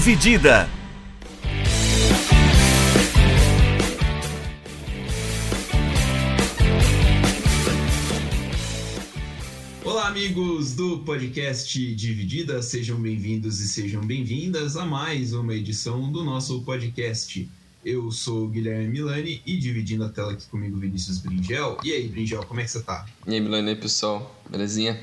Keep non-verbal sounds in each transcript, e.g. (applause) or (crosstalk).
Dividida. Olá, amigos do podcast Dividida, sejam bem-vindos e sejam bem-vindas a mais uma edição do nosso podcast. Eu sou o Guilherme Milani e dividindo a tela aqui comigo Vinícius Bringel. E aí, Bringel, como é que você tá? E aí, Milani, pessoal, belezinha?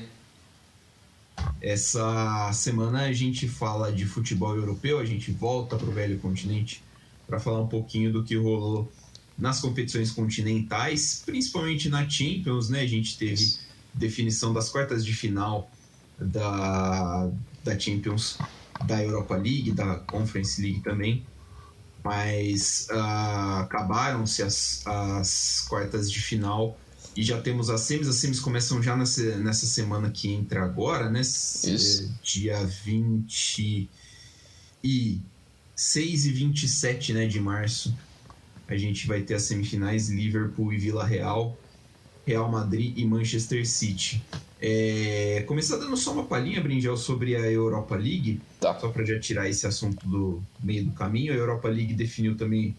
Essa semana a gente fala de futebol europeu, a gente volta para o velho continente para falar um pouquinho do que rolou nas competições continentais, principalmente na Champions, né? A gente teve definição das quartas de final da, da Champions, da Europa League, da Conference League também, mas uh, acabaram-se as, as quartas de final e já temos as semis. As semis começam já nessa, nessa semana que entra agora, né? Isso. Dia 26 e 27 né, de março. A gente vai ter as semifinais Liverpool e Vila Real, Real Madrid e Manchester City. É, começar dando só uma palhinha, Brinjel, sobre a Europa League, Tá. só para já tirar esse assunto do meio do caminho. A Europa League definiu também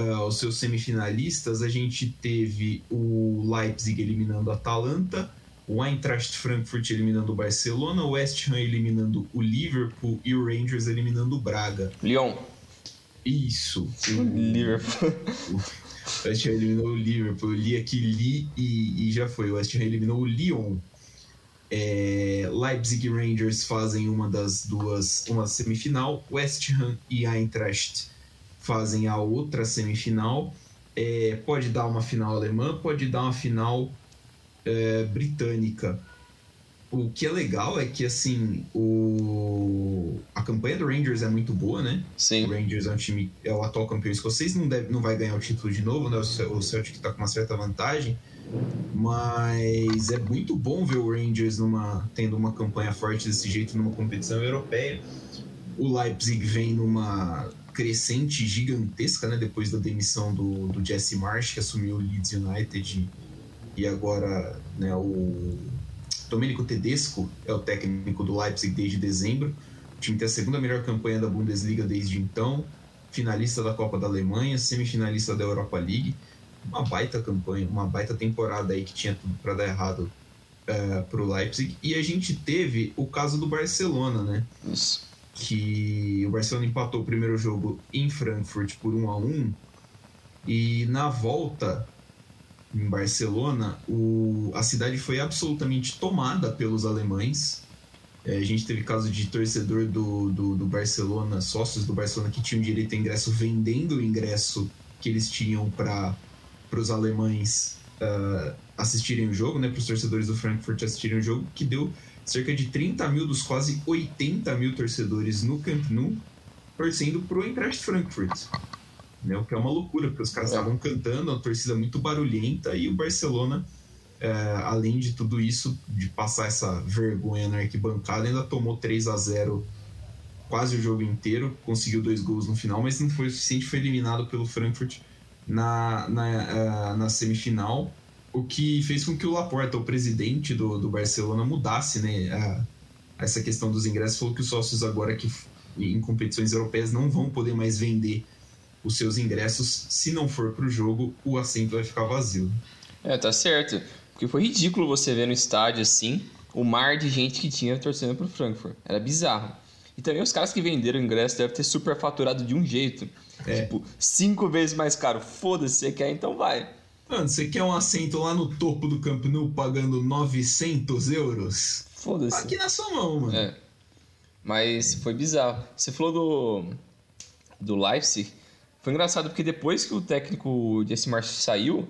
ah, os seus semifinalistas. A gente teve o Leipzig eliminando a Atalanta, o Eintracht Frankfurt eliminando o Barcelona, o West Ham eliminando o Liverpool e o Rangers eliminando o Braga. Lyon. Isso. Liverpool. O West Ham eliminou o Liverpool. Eu li aqui li e, e já foi. O West Ham eliminou o Lyon. É, Leipzig e Rangers fazem uma das duas, uma semifinal. West Ham e Eintracht fazem a outra semifinal. É, pode dar uma final alemã, pode dar uma final é, britânica. O que é legal é que assim o a campanha do Rangers é muito boa, né? O Sim. Rangers é um time, é o atual campeão escocês, não, deve, não vai ganhar o título de novo, né? O Ce- O Celtic tá com uma certa vantagem, mas é muito bom ver o Rangers numa, tendo uma campanha forte desse jeito numa competição europeia. O Leipzig vem numa crescente gigantesca, né? Depois da demissão do, do Jesse Marsh, que assumiu o Leeds United e, agora, né? O Domenico Tedesco é o técnico do Leipzig desde dezembro. O time tem a segunda melhor campanha da Bundesliga desde então, finalista da Copa da Alemanha, semifinalista da Europa League. Uma baita campanha, uma baita temporada aí que tinha tudo para dar errado para pro Leipzig. E a gente teve o caso do Barcelona, né? Isso. Que o Barcelona empatou o primeiro jogo em Frankfurt por 1 a 1 e na volta em Barcelona o, a cidade foi absolutamente tomada pelos alemães. É, a gente teve caso de torcedor do, do, do Barcelona, sócios do Barcelona que tinham direito a ingresso vendendo o ingresso que eles tinham para os alemães ah, assistirem o jogo, né, para os torcedores do Frankfurt assistirem o jogo, que deu cerca de 30 mil dos quase 80 mil torcedores no Camp Nou torcendo pro Eintracht Frankfurt. Né, o que é uma loucura, porque os caras É. estavam cantando, uma torcida muito barulhenta e o Barcelona, é, além de tudo isso, de passar essa vergonha na arquibancada, ainda tomou 3 a 0 quase o jogo inteiro, conseguiu dois gols no final, mas não foi o suficiente, foi eliminado pelo Frankfurt na, na, eh, na semifinal, o que fez com que o Laporta, o presidente do, do Barcelona, mudasse né, a- essa questão dos ingressos, falou que os sócios agora que em competições europeias não vão poder mais vender os seus ingressos, se não for para o jogo, o assento vai ficar vazio. É, tá certo. Porque foi ridículo você ver no estádio assim o mar de gente que tinha torcendo pro Frankfurt. Era bizarro. E também os caras que venderam o ingresso devem ter superfaturado de um jeito. É. Tipo, cinco vezes mais caro. Foda-se, você quer, então vai. Mano, você quer um assento lá no topo do Camp Nou pagando 900 euros? Foda-se. Aqui na sua mão, mano. É. Mas foi bizarro. Você falou do, do Leipzig. Foi engraçado porque depois que o técnico Jesse Marsh saiu,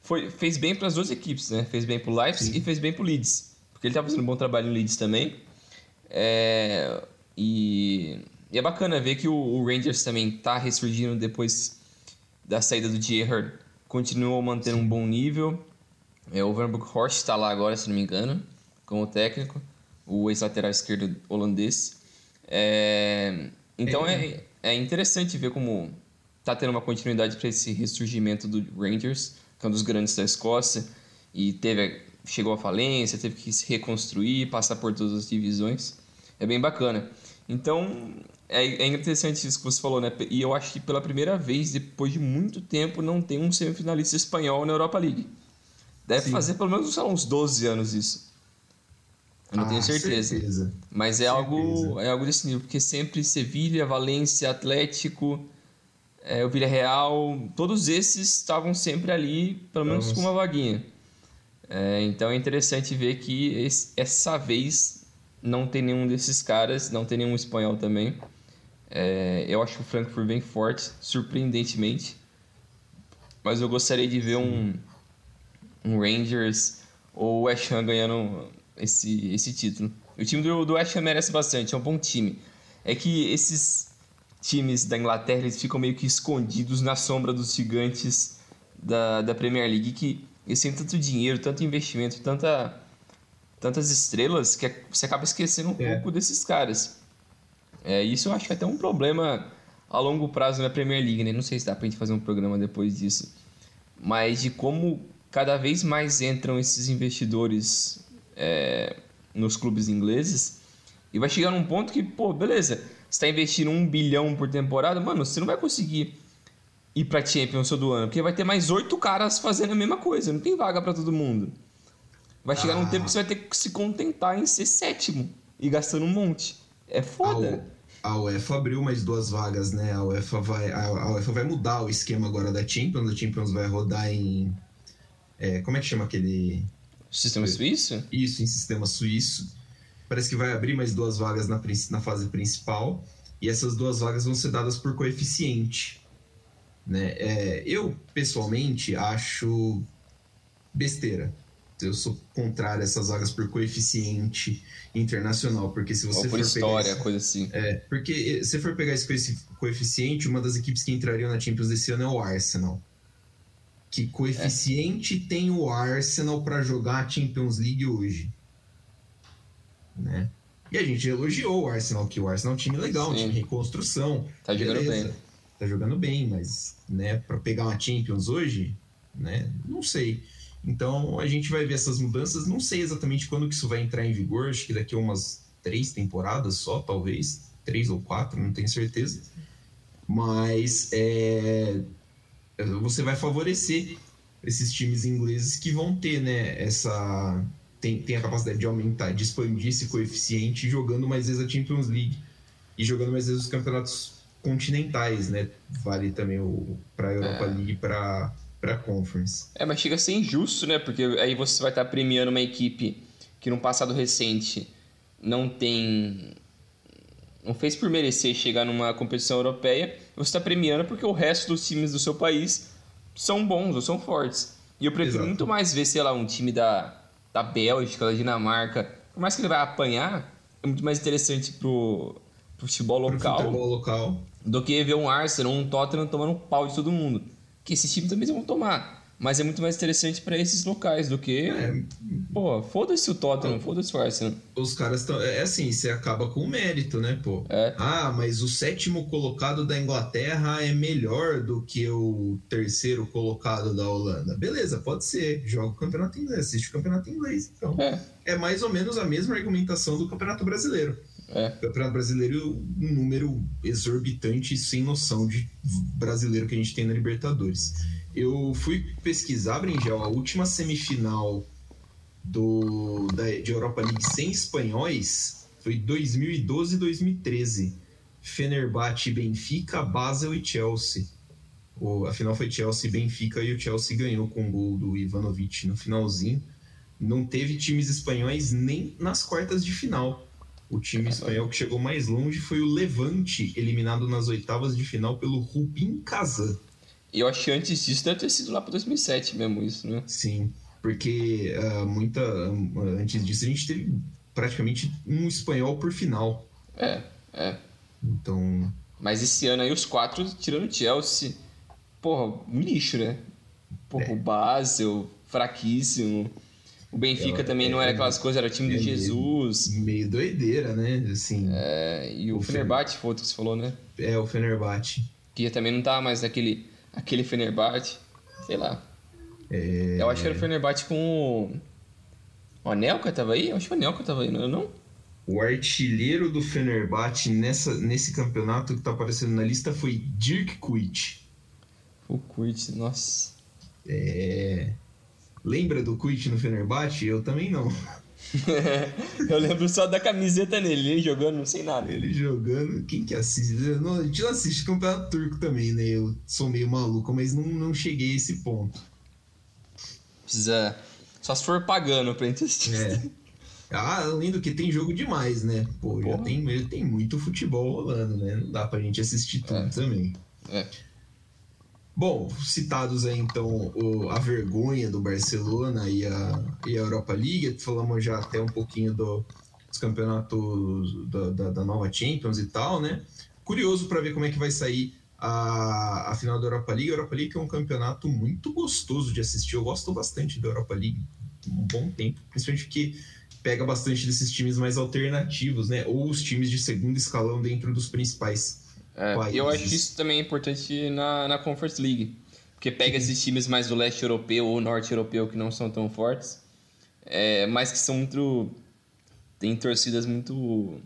foi, fez bem para as duas equipes, né? Fez bem pro Leipzig Sim. e fez bem pro Leeds. Porque ele tava fazendo um bom trabalho no Leeds também. É, e, e é bacana ver que o, o Rangers também tá ressurgindo depois da saída do Gerrard. Continuou mantendo um bom nível. É, o Van Bronckhorst está lá agora, se não me engano, como técnico. O ex-lateral esquerdo holandês. É, então é, é interessante ver como tá tendo uma continuidade para esse ressurgimento do Rangers, que é um dos grandes da Escócia. E teve, chegou à falência, teve que se reconstruir, passar por todas as divisões. É bem bacana. Então, é, é interessante isso que você falou, né? E eu acho que pela primeira vez, depois de muito tempo, não tem um semifinalista espanhol na Europa League. Deve Sim. fazer pelo menos lá, uns 12 anos isso. Eu não ah, tenho certeza. certeza. Mas é algo, é algo desse nível, porque sempre Sevilha, Valência, Atlético, é, o Villarreal, todos esses estavam sempre ali, pelo menos Vamos. com uma vaguinha. É, então é interessante ver que esse, essa vez não tem nenhum desses caras, não tem nenhum espanhol também. É, eu acho o Frankfurt vem forte, surpreendentemente. Mas eu gostaria de ver um, um Rangers ou West Ham ganhando esse, esse título. O time do, do West Ham merece bastante, é um bom time. É que esses times da Inglaterra eles ficam meio que escondidos na sombra dos gigantes da, da Premier League, que eles têm tanto dinheiro, tanto investimento, tanta, tantas estrelas, que você acaba esquecendo um é. pouco desses caras. É, isso eu acho que é até um problema a longo prazo na Premier League, né? Não sei se dá pra gente fazer um programa depois disso. Mas de como cada vez mais entram esses investidores é, nos clubes ingleses. E vai chegar num ponto que, pô, beleza, está investindo um bilhão por temporada, mano, você não vai conseguir ir pra Champions todo ano, porque vai ter mais oito caras fazendo a mesma coisa, não tem vaga para todo mundo. Vai chegar ah. num tempo que você vai ter que se contentar em ser sétimo e gastando um monte. É foda. A UEFA abriu mais duas vagas, né? A UEFA vai, a UEFA vai mudar o esquema agora da Champions. A Champions vai rodar em. É, como é que chama aquele. Sistema suíço? Isso, em sistema suíço. Parece que vai abrir mais duas vagas na, na fase principal. E essas duas vagas vão ser dadas por coeficiente. Né? É, eu, pessoalmente, acho besteira. Eu sou contrário a essas vagas por coeficiente internacional, porque se você Ou por for história, pegar esse, coisa assim. É, porque se for pegar esse coeficiente, uma das equipes que entrariam na Champions desse ano é o Arsenal. Que coeficiente é. tem o Arsenal para jogar a Champions League hoje? Né? E a gente elogiou o Arsenal, que o Arsenal é um time legal, um time reconstrução. Tá jogando beleza, bem. Tá jogando bem, mas né, para pegar uma Champions hoje, né, não sei. Então a gente vai ver essas mudanças. Não sei exatamente quando que isso vai entrar em vigor. Acho que daqui a umas três temporadas só, talvez. Três ou quatro, não tenho certeza. Mas é, você vai favorecer esses times ingleses que vão ter, né, essa tem, tem a capacidade de aumentar, de expandir esse coeficiente jogando mais vezes a Champions League e jogando mais vezes os campeonatos continentais, né? Vale também para a Europa é. League para para Conference. É, mas chega a ser injusto, né? Porque aí você vai estar premiando uma equipe que no passado recente não tem não fez por merecer chegar numa competição europeia, você está premiando porque o resto dos times do seu país são bons ou são fortes. E eu prefiro Exato. muito mais ver, sei lá, um time da, da Bélgica, da Dinamarca, por mais que ele vai apanhar, é muito mais interessante pro, pro futebol local, pro futebol local do que ver um Arsenal, um Tottenham tomando um pau de todo mundo. Que esses times também vão tomar. Mas é muito mais interessante para esses locais do que. É. Pô, foda-se o Tottenham, foda-se o Arsenal. Os caras estão. É assim, você acaba com o mérito, né, pô? É. Ah, mas o sétimo colocado da Inglaterra é melhor do que o terceiro colocado da Holanda. Beleza, pode ser. Joga o campeonato inglês, assiste o campeonato inglês. Então, é, é mais ou menos a mesma argumentação do campeonato brasileiro. É. Campeonato brasileiro, um número exorbitante sem noção de brasileiro que a gente tem na Libertadores. Eu fui pesquisar, Bringel, a última semifinal do, da, de Europa League sem espanhóis foi 2012 e 2013. Fenerbahçe, Benfica, Basel e Chelsea. O, a final foi Chelsea e Benfica e o Chelsea ganhou com o gol do Ivanovic no finalzinho. Não teve times espanhóis nem nas quartas de final. O time espanhol que chegou mais longe foi o Levante, eliminado nas oitavas de final pelo Rubin Kazan. E eu acho que antes disso deve ter sido lá para 2007 mesmo isso, né? Sim, porque uh, muita uh, antes disso a gente teve praticamente um espanhol por final. É, é. Então. Mas esse ano aí os quatro tirando o Chelsea, porra, um lixo, né? Porra, é. o Basel, fraquíssimo. O Benfica é, também é, não era aquelas coisas, era time é de Jesus. Meio, meio, doideira, né? Assim. É, e o, o Fenerbahçe foi outro que você falou, né? É, o Fenerbahçe. Que também não tá mais naquele aquele Fenerbahçe, sei lá. É... Eu acho que era o Fenerbahçe com o... o Anelka tava aí? Eu acho que o Anelka tava aí, não era não? O artilheiro do Fenerbahçe nessa, nesse campeonato que tá aparecendo na lista foi Dirk Kuyt. O Kuyt, nossa. É... Lembra do Kuyt no Fenerbahçe? Eu também não. (laughs) eu lembro só da camiseta nele, ele jogando, não sei nada. Ele jogando, quem que assiste? Não, a gente não assiste campeonato turco também, né? Eu sou meio maluco, mas não, não cheguei a esse ponto. Precisa. Só se for pagando pra gente assistir. É. Ah, além do que tem jogo demais, né? Pô, já tem, tem muito futebol rolando, né? Não dá pra gente assistir tudo é. também. É. Bom, citados aí então o, a vergonha do Barcelona e a, e a Europa League, falamos já até um pouquinho do, dos campeonatos da, da, da nova Champions e tal, né? Curioso para ver como é que vai sair a, a final da Europa League. A Europa League é um campeonato muito gostoso de assistir. Eu gosto bastante da Europa League um bom tempo, principalmente porque pega bastante desses times mais alternativos, né? Ou os times de segundo escalão dentro dos principais é, eu acho que isso também é importante na, na Conference League. Porque pega esses times mais do leste europeu ou norte europeu que não são tão fortes, é, mas que são muito. tem torcidas muito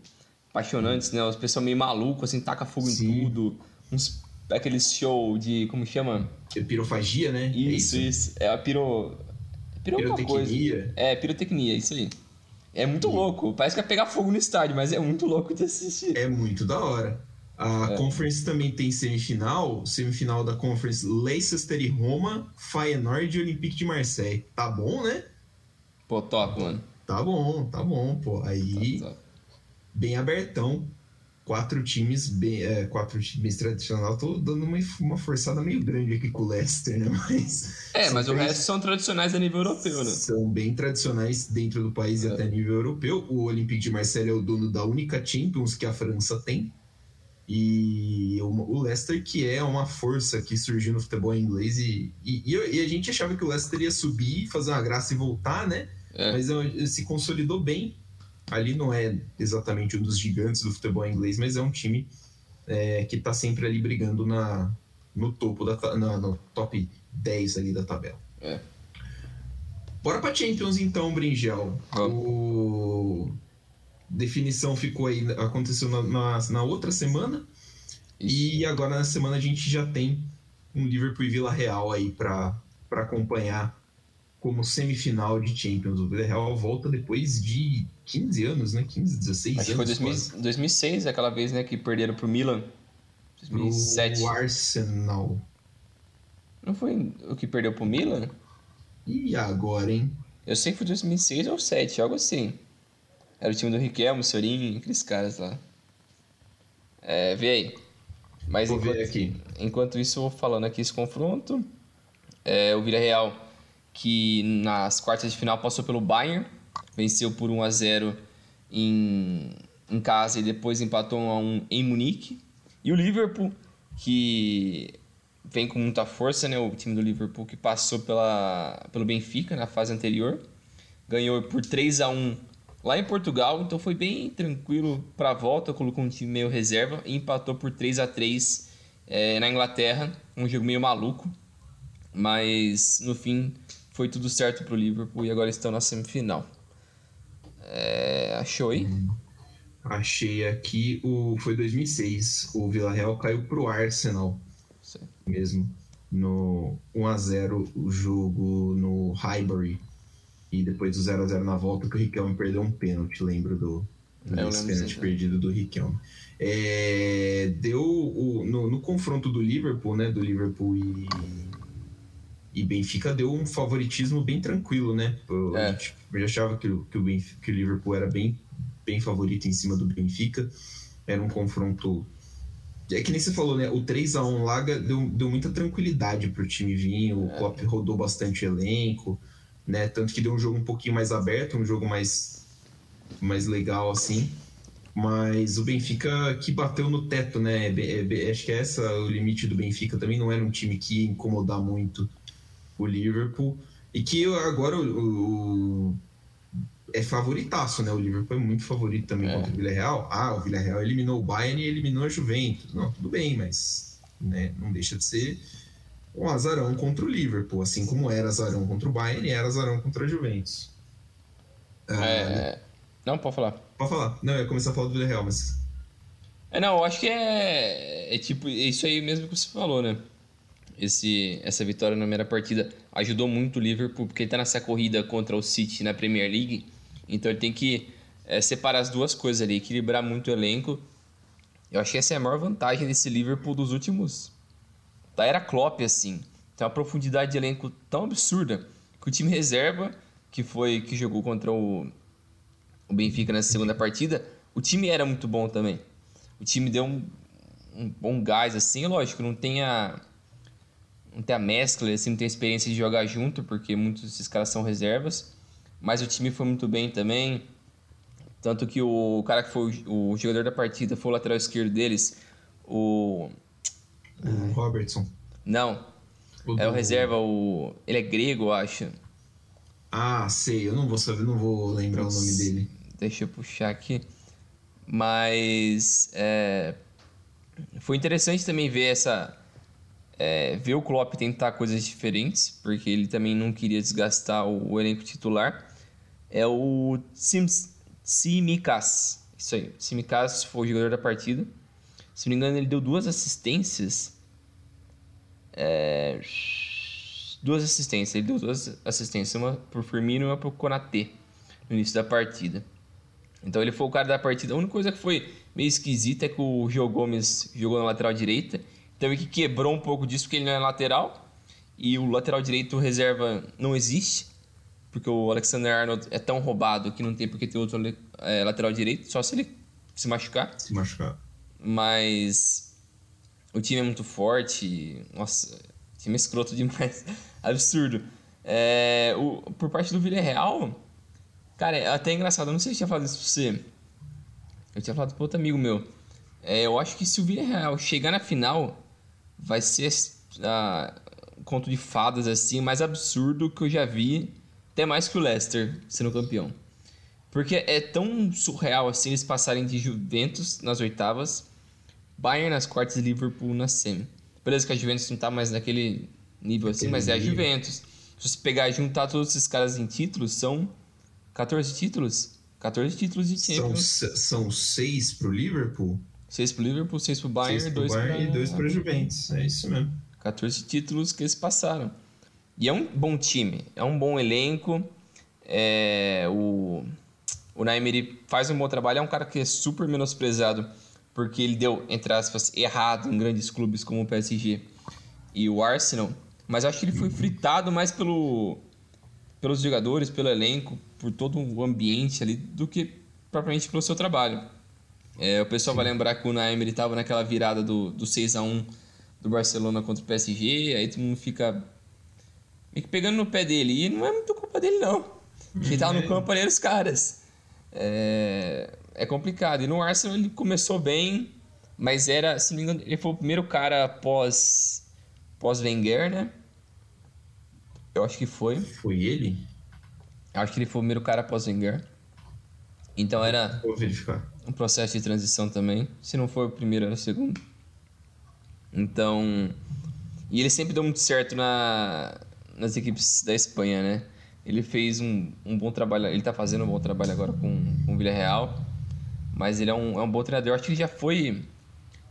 apaixonantes, né? Os pessoal meio maluco, assim, taca fogo Sim. em tudo. Uns, aqueles show de. como chama? É pirofagia, né? Isso, é isso, isso. É a piro. Piro pirotecnia. É, pirotecnia, isso aí. É muito louco. Parece que é pegar fogo no estádio, mas é muito louco de assistir. É muito da hora. A é. Conference também tem semifinal, semifinal da Conference Leicester e Roma, Feyenoord e Olympique de Marseille. Tá bom, né? Pô, top, mano. Tá bom, tá bom, pô. Aí, top, top. bem abertão. Quatro times bem, é, quatro times tradicionais. Tô dando uma, uma forçada meio grande aqui com o Leicester, né? (laughs) Mas. É, mas o resto são tradicionais a nível europeu, né? São bem tradicionais dentro do país é. e até nível europeu. O Olympique de Marseille é o dono da única Champions que a França tem. E o Leicester, que é uma força que surgiu no futebol inglês, e, e, e a gente achava que o Leicester ia subir, fazer uma graça e voltar, né? É. Mas se consolidou bem. Ali não é exatamente um dos gigantes do futebol inglês, mas é um time é, que está sempre ali brigando na, no topo, da, na, no top 10 ali da tabela. É. Bora pra Champions então, Bringel. O definição ficou aí, aconteceu na, na, na outra semana. E agora na semana a gente já tem um Liverpool e Vila Real aí para acompanhar como semifinal de Champions. O Vila Real volta depois de 15 anos, né? 15, 16 Acho anos. Acho que foi 2000, 2006, aquela vez né, que perderam pro Milan. 2007. O Arsenal. Não foi o que perdeu pro Milan? E agora, hein? Eu sei que foi 2006 ou 2007, algo assim. Era o time do Riquelme, Sorin, aqueles caras lá. É, vê aí. Mas vou enquanto, ver aqui. enquanto isso, eu vou falando aqui esse confronto. É, o Villarreal, que nas quartas de final passou pelo Bayern, venceu por 1 a 0 em, em casa e depois empatou 1 a 1 em Munique. E o Liverpool, que vem com muita força, né? O time do Liverpool que passou pela, pelo Benfica na fase anterior. Ganhou por 3 a 1 lá em Portugal, então foi bem tranquilo para a volta, colocou um time meio reserva e empatou por 3 a 3 é, na Inglaterra, um jogo meio maluco, mas no fim foi tudo certo para o Liverpool e agora estão na semifinal. É, achou aí? Hum, achei aqui, o, foi 2006, o Villarreal caiu para o Arsenal Sim. mesmo, no 1 a 0 o jogo no Highbury e depois do 0 a 0 na volta, que o Riquelme perdeu um pênalti, lembro do é, pênalti perdido do Riquelme. É, deu o, no, no, confronto do Liverpool, né? Do Liverpool e, e Benfica deu um favoritismo bem tranquilo, né? Eu, é. eu já achava que, que, o Benfica, que o Liverpool era bem, bem favorito em cima do Benfica. Era um confronto. É que nem você falou, né? O 3 a 1 lá deu, deu muita tranquilidade pro time vir. O é. Klopp rodou bastante elenco né? Tanto que deu um jogo um pouquinho mais aberto, um jogo mais, mais legal assim. Mas o Benfica que bateu no teto, né? É, acho que é essa o limite do Benfica também não era um time que ia incomodar muito o Liverpool. E que agora o, o é favoritaço, né? O Liverpool é muito favorito também é. contra o Villarreal. Ah, o Villarreal eliminou o Bayern e eliminou a Juventus. Não, tudo bem, mas né, não deixa de ser um azarão contra o Liverpool, assim como era azarão contra o Bayern e era azarão contra a Juventus. É, Não, pode falar. Pode falar. Não, eu ia começar a falar do Villarreal, mas. É, não, eu acho que é, é tipo, é isso aí mesmo que você falou, né? Esse, essa vitória na primeira partida ajudou muito o Liverpool, porque ele tá nessa corrida contra o City na Premier League, então ele tem que é, separar as duas coisas ali, equilibrar muito o elenco. Eu acho que essa é a maior vantagem desse Liverpool dos últimos. Da era Klopp, assim. Tem uma profundidade de elenco tão absurda que o time reserva, que foi que jogou contra o, o Benfica nessa segunda partida, o time era muito bom também. O time deu um, um bom gás, assim, lógico, não tem a. Não tem a mescla, assim, não tem a experiência de jogar junto, porque muitos desses caras são reservas. Mas o time foi muito bem também. Tanto que o cara que foi o, jogador da partida foi o lateral esquerdo deles, o. O Robertson. Não. O é o reserva, o. Ele é grego, eu acho. Ah, sei, eu não vou saber, não vou lembrar Puts, o nome dele. Deixa eu puxar aqui. Mas é, foi interessante também ver essa. É, ver o Klopp tentar coisas diferentes, porque ele também não queria desgastar o, o elenco titular. É o Sims, Simicas. Isso aí. Simicas foi o jogador da partida. Se não me engano, ele deu duas assistências. É... Duas assistências. Ele deu duas assistências. Uma pro Firmino e uma pro Konate no início da partida. Então ele foi o cara da partida. A única coisa que foi meio esquisita é que o Gio Gomes jogou na lateral direita. Então ele que quebrou um pouco disso porque ele não é lateral. E o lateral direito reserva não existe porque o Alexander Arnold é tão roubado que não tem porque ter outro é, lateral direito, só se ele se machucar. Se machucar. Mas o time é muito forte. Nossa, time é escroto demais. (laughs) Absurdo. É, o, por parte do Villarreal, cara, é até engraçado. Eu não sei se eu tinha falado isso pra você. Eu tinha falado pra outro amigo meu. É, eu acho que se o Villarreal chegar na final, vai ser ah, um conto de fadas assim, mais absurdo que eu já vi até mais que o Leicester sendo campeão. Porque é tão surreal assim eles passarem de Juventus nas oitavas, Bayern nas quartas e Liverpool na semi. Beleza que a Juventus não tá mais naquele nível assim, mas é a Juventus. Se você pegar e juntar todos esses caras em títulos, são 14 títulos. 14 títulos de Champions. São, são 6 pro Liverpool? 6 pro Liverpool, 6 pro Bayern, 2 pro Bayern pra... e 2 pra Juventus. É isso mesmo. 14 títulos que eles passaram. E é um bom time, é um bom elenco. É, o, o Naimiri faz um bom trabalho, é um cara que é super menosprezado porque ele deu, entre aspas, errado em grandes clubes como o PSG e o Arsenal. Mas acho que ele foi fritado mais pelo, pelos jogadores, pelo elenco, por todo o ambiente ali, do que propriamente pelo seu trabalho. É, o pessoal Sim. vai lembrar que o Naemery estava naquela virada do, do 6 a 1 do Barcelona contra o PSG, aí todo mundo fica meio que pegando no pé dele. E não é muito culpa dele, não. Quem tava no (laughs) campo ali eram os caras. É, é complicado. E no Arsenal ele começou bem, mas era, se não me engano, ele foi o primeiro cara pós, pós Wenger, né? Eu acho que foi. Foi ele? Acho que ele foi o primeiro cara pós Wenger. Então era Vou verificar. um processo de transição também. Se não for o primeiro, era o segundo. Então. E ele sempre deu muito certo na, nas equipes da Espanha, né? Ele fez um, um bom trabalho, ele tá fazendo um bom trabalho agora com, com o Villarreal, mas ele é um, é um bom treinador. Eu acho que ele já foi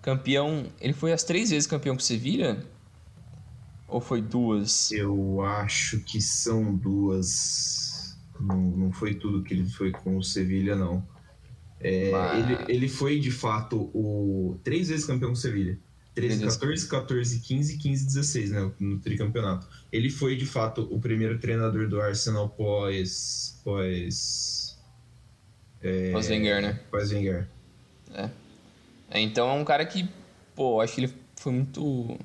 campeão, ele foi as três vezes campeão com o Sevilha? Ou foi duas? Eu acho que são duas. Não, não foi tudo que ele foi com o Sevilha, não. É, mas... ele, ele foi de fato o três vezes campeão com o Sevilha. 13, 14, 14, 15, 15, 16, né? No tricampeonato. Ele foi, de fato, o primeiro treinador do Arsenal pós. pós. É, pós Wenger, né? Pós Wenger. É. é. Então é um cara que, pô, acho que ele foi muito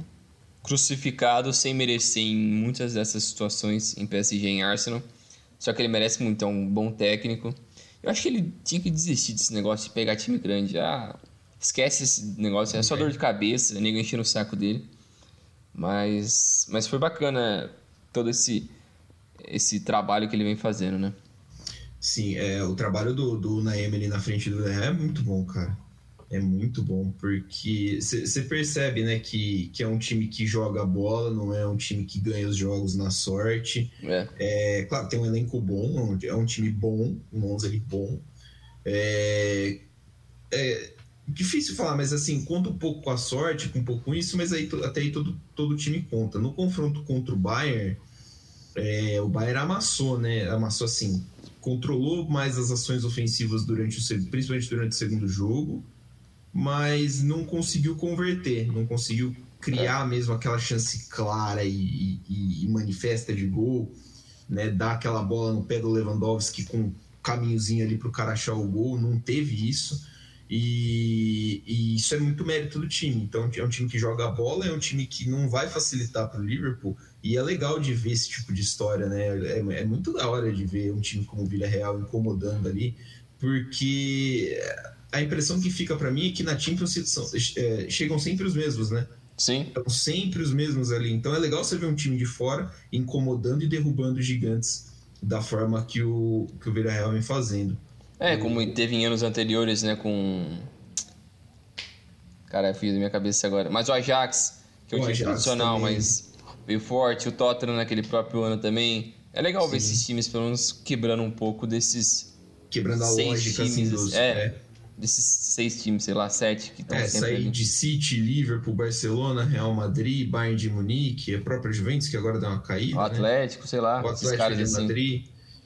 crucificado sem merecer em muitas dessas situações em PSG e em Arsenal. Só que ele merece muito, é um bom técnico. Eu acho que ele tinha que desistir desse negócio de pegar time grande. Ah, Esquece esse negócio, é só dor de cabeça, ninguém enchendo o saco dele. Mas, mas foi bacana todo esse, esse trabalho que ele vem fazendo, né? Sim, é, o trabalho do, do Naemi ali na frente do é muito bom, cara. É muito bom, porque você percebe, né, que, que é um time que joga bola, não é um time que ganha os jogos na sorte. É. é claro, tem um elenco bom, é um time bom, um 11 ali bom, É, é difícil falar, mas assim, conta um pouco com a sorte, com um pouco com isso, mas aí até aí todo, todo time conta. No confronto contra o Bayern, é, o Bayern amassou, né? Amassou assim, controlou mais as ações ofensivas durante o principalmente durante o segundo jogo, mas não conseguiu converter, não conseguiu criar é. mesmo aquela chance clara e, e, e, manifesta de gol, né? Dar aquela bola no pé do Lewandowski com um caminhozinho ali para o cara achar o gol, não teve isso. E, e, isso é muito mérito do time. Então é um time que joga a bola, é um time que não vai facilitar para o Liverpool. E é legal de ver esse tipo de história, né? É, é muito da hora de ver um time como o Villarreal incomodando ali, porque a impressão que fica para mim é que na Champions são, é, chegam sempre os mesmos, né? Sim. Estão sempre os mesmos ali. Então é legal você ver um time de fora incomodando e derrubando gigantes da forma que o, que o Villarreal vem fazendo. É, como teve em anos anteriores, né, com... Cara, fiz da minha cabeça agora. Mas o Ajax, que é um time tradicional, também. mas veio forte. O Tottenham naquele próprio ano também. É legal Sim. ver esses times, pelo menos, quebrando um pouco desses... Quebrando a lógica, assim, times, assim, dos... É, é, desses seis times, sei lá, sete que estão é, sempre sair de City, Liverpool, Barcelona, Real Madrid, Bayern de Munique, a própria Juventus, que agora deu uma caída, O né? Atlético, né? sei lá, o Atlético de assim. Madrid...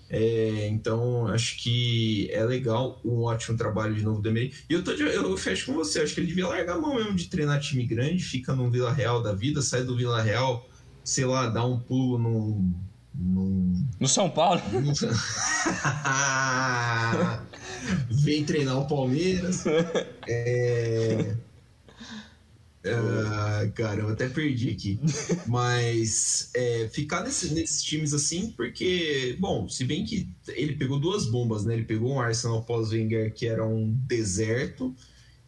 É, então, acho que é legal, um ótimo trabalho de novo do Emery. E eu, tô de, eu fecho com você, acho que ele devia largar a mão mesmo de treinar time grande, fica no Vila Real da vida, sai do Vila Real, sei lá, dá um pulo num. num... No São Paulo? (laughs) Vem treinar o Palmeiras. (laughs) É. Uh, cara, eu até perdi aqui. (laughs) Mas é, ficar nesse, nesses times assim, porque, bom, se bem que ele pegou duas bombas, né? Ele pegou um Arsenal pós-Wenger que era um deserto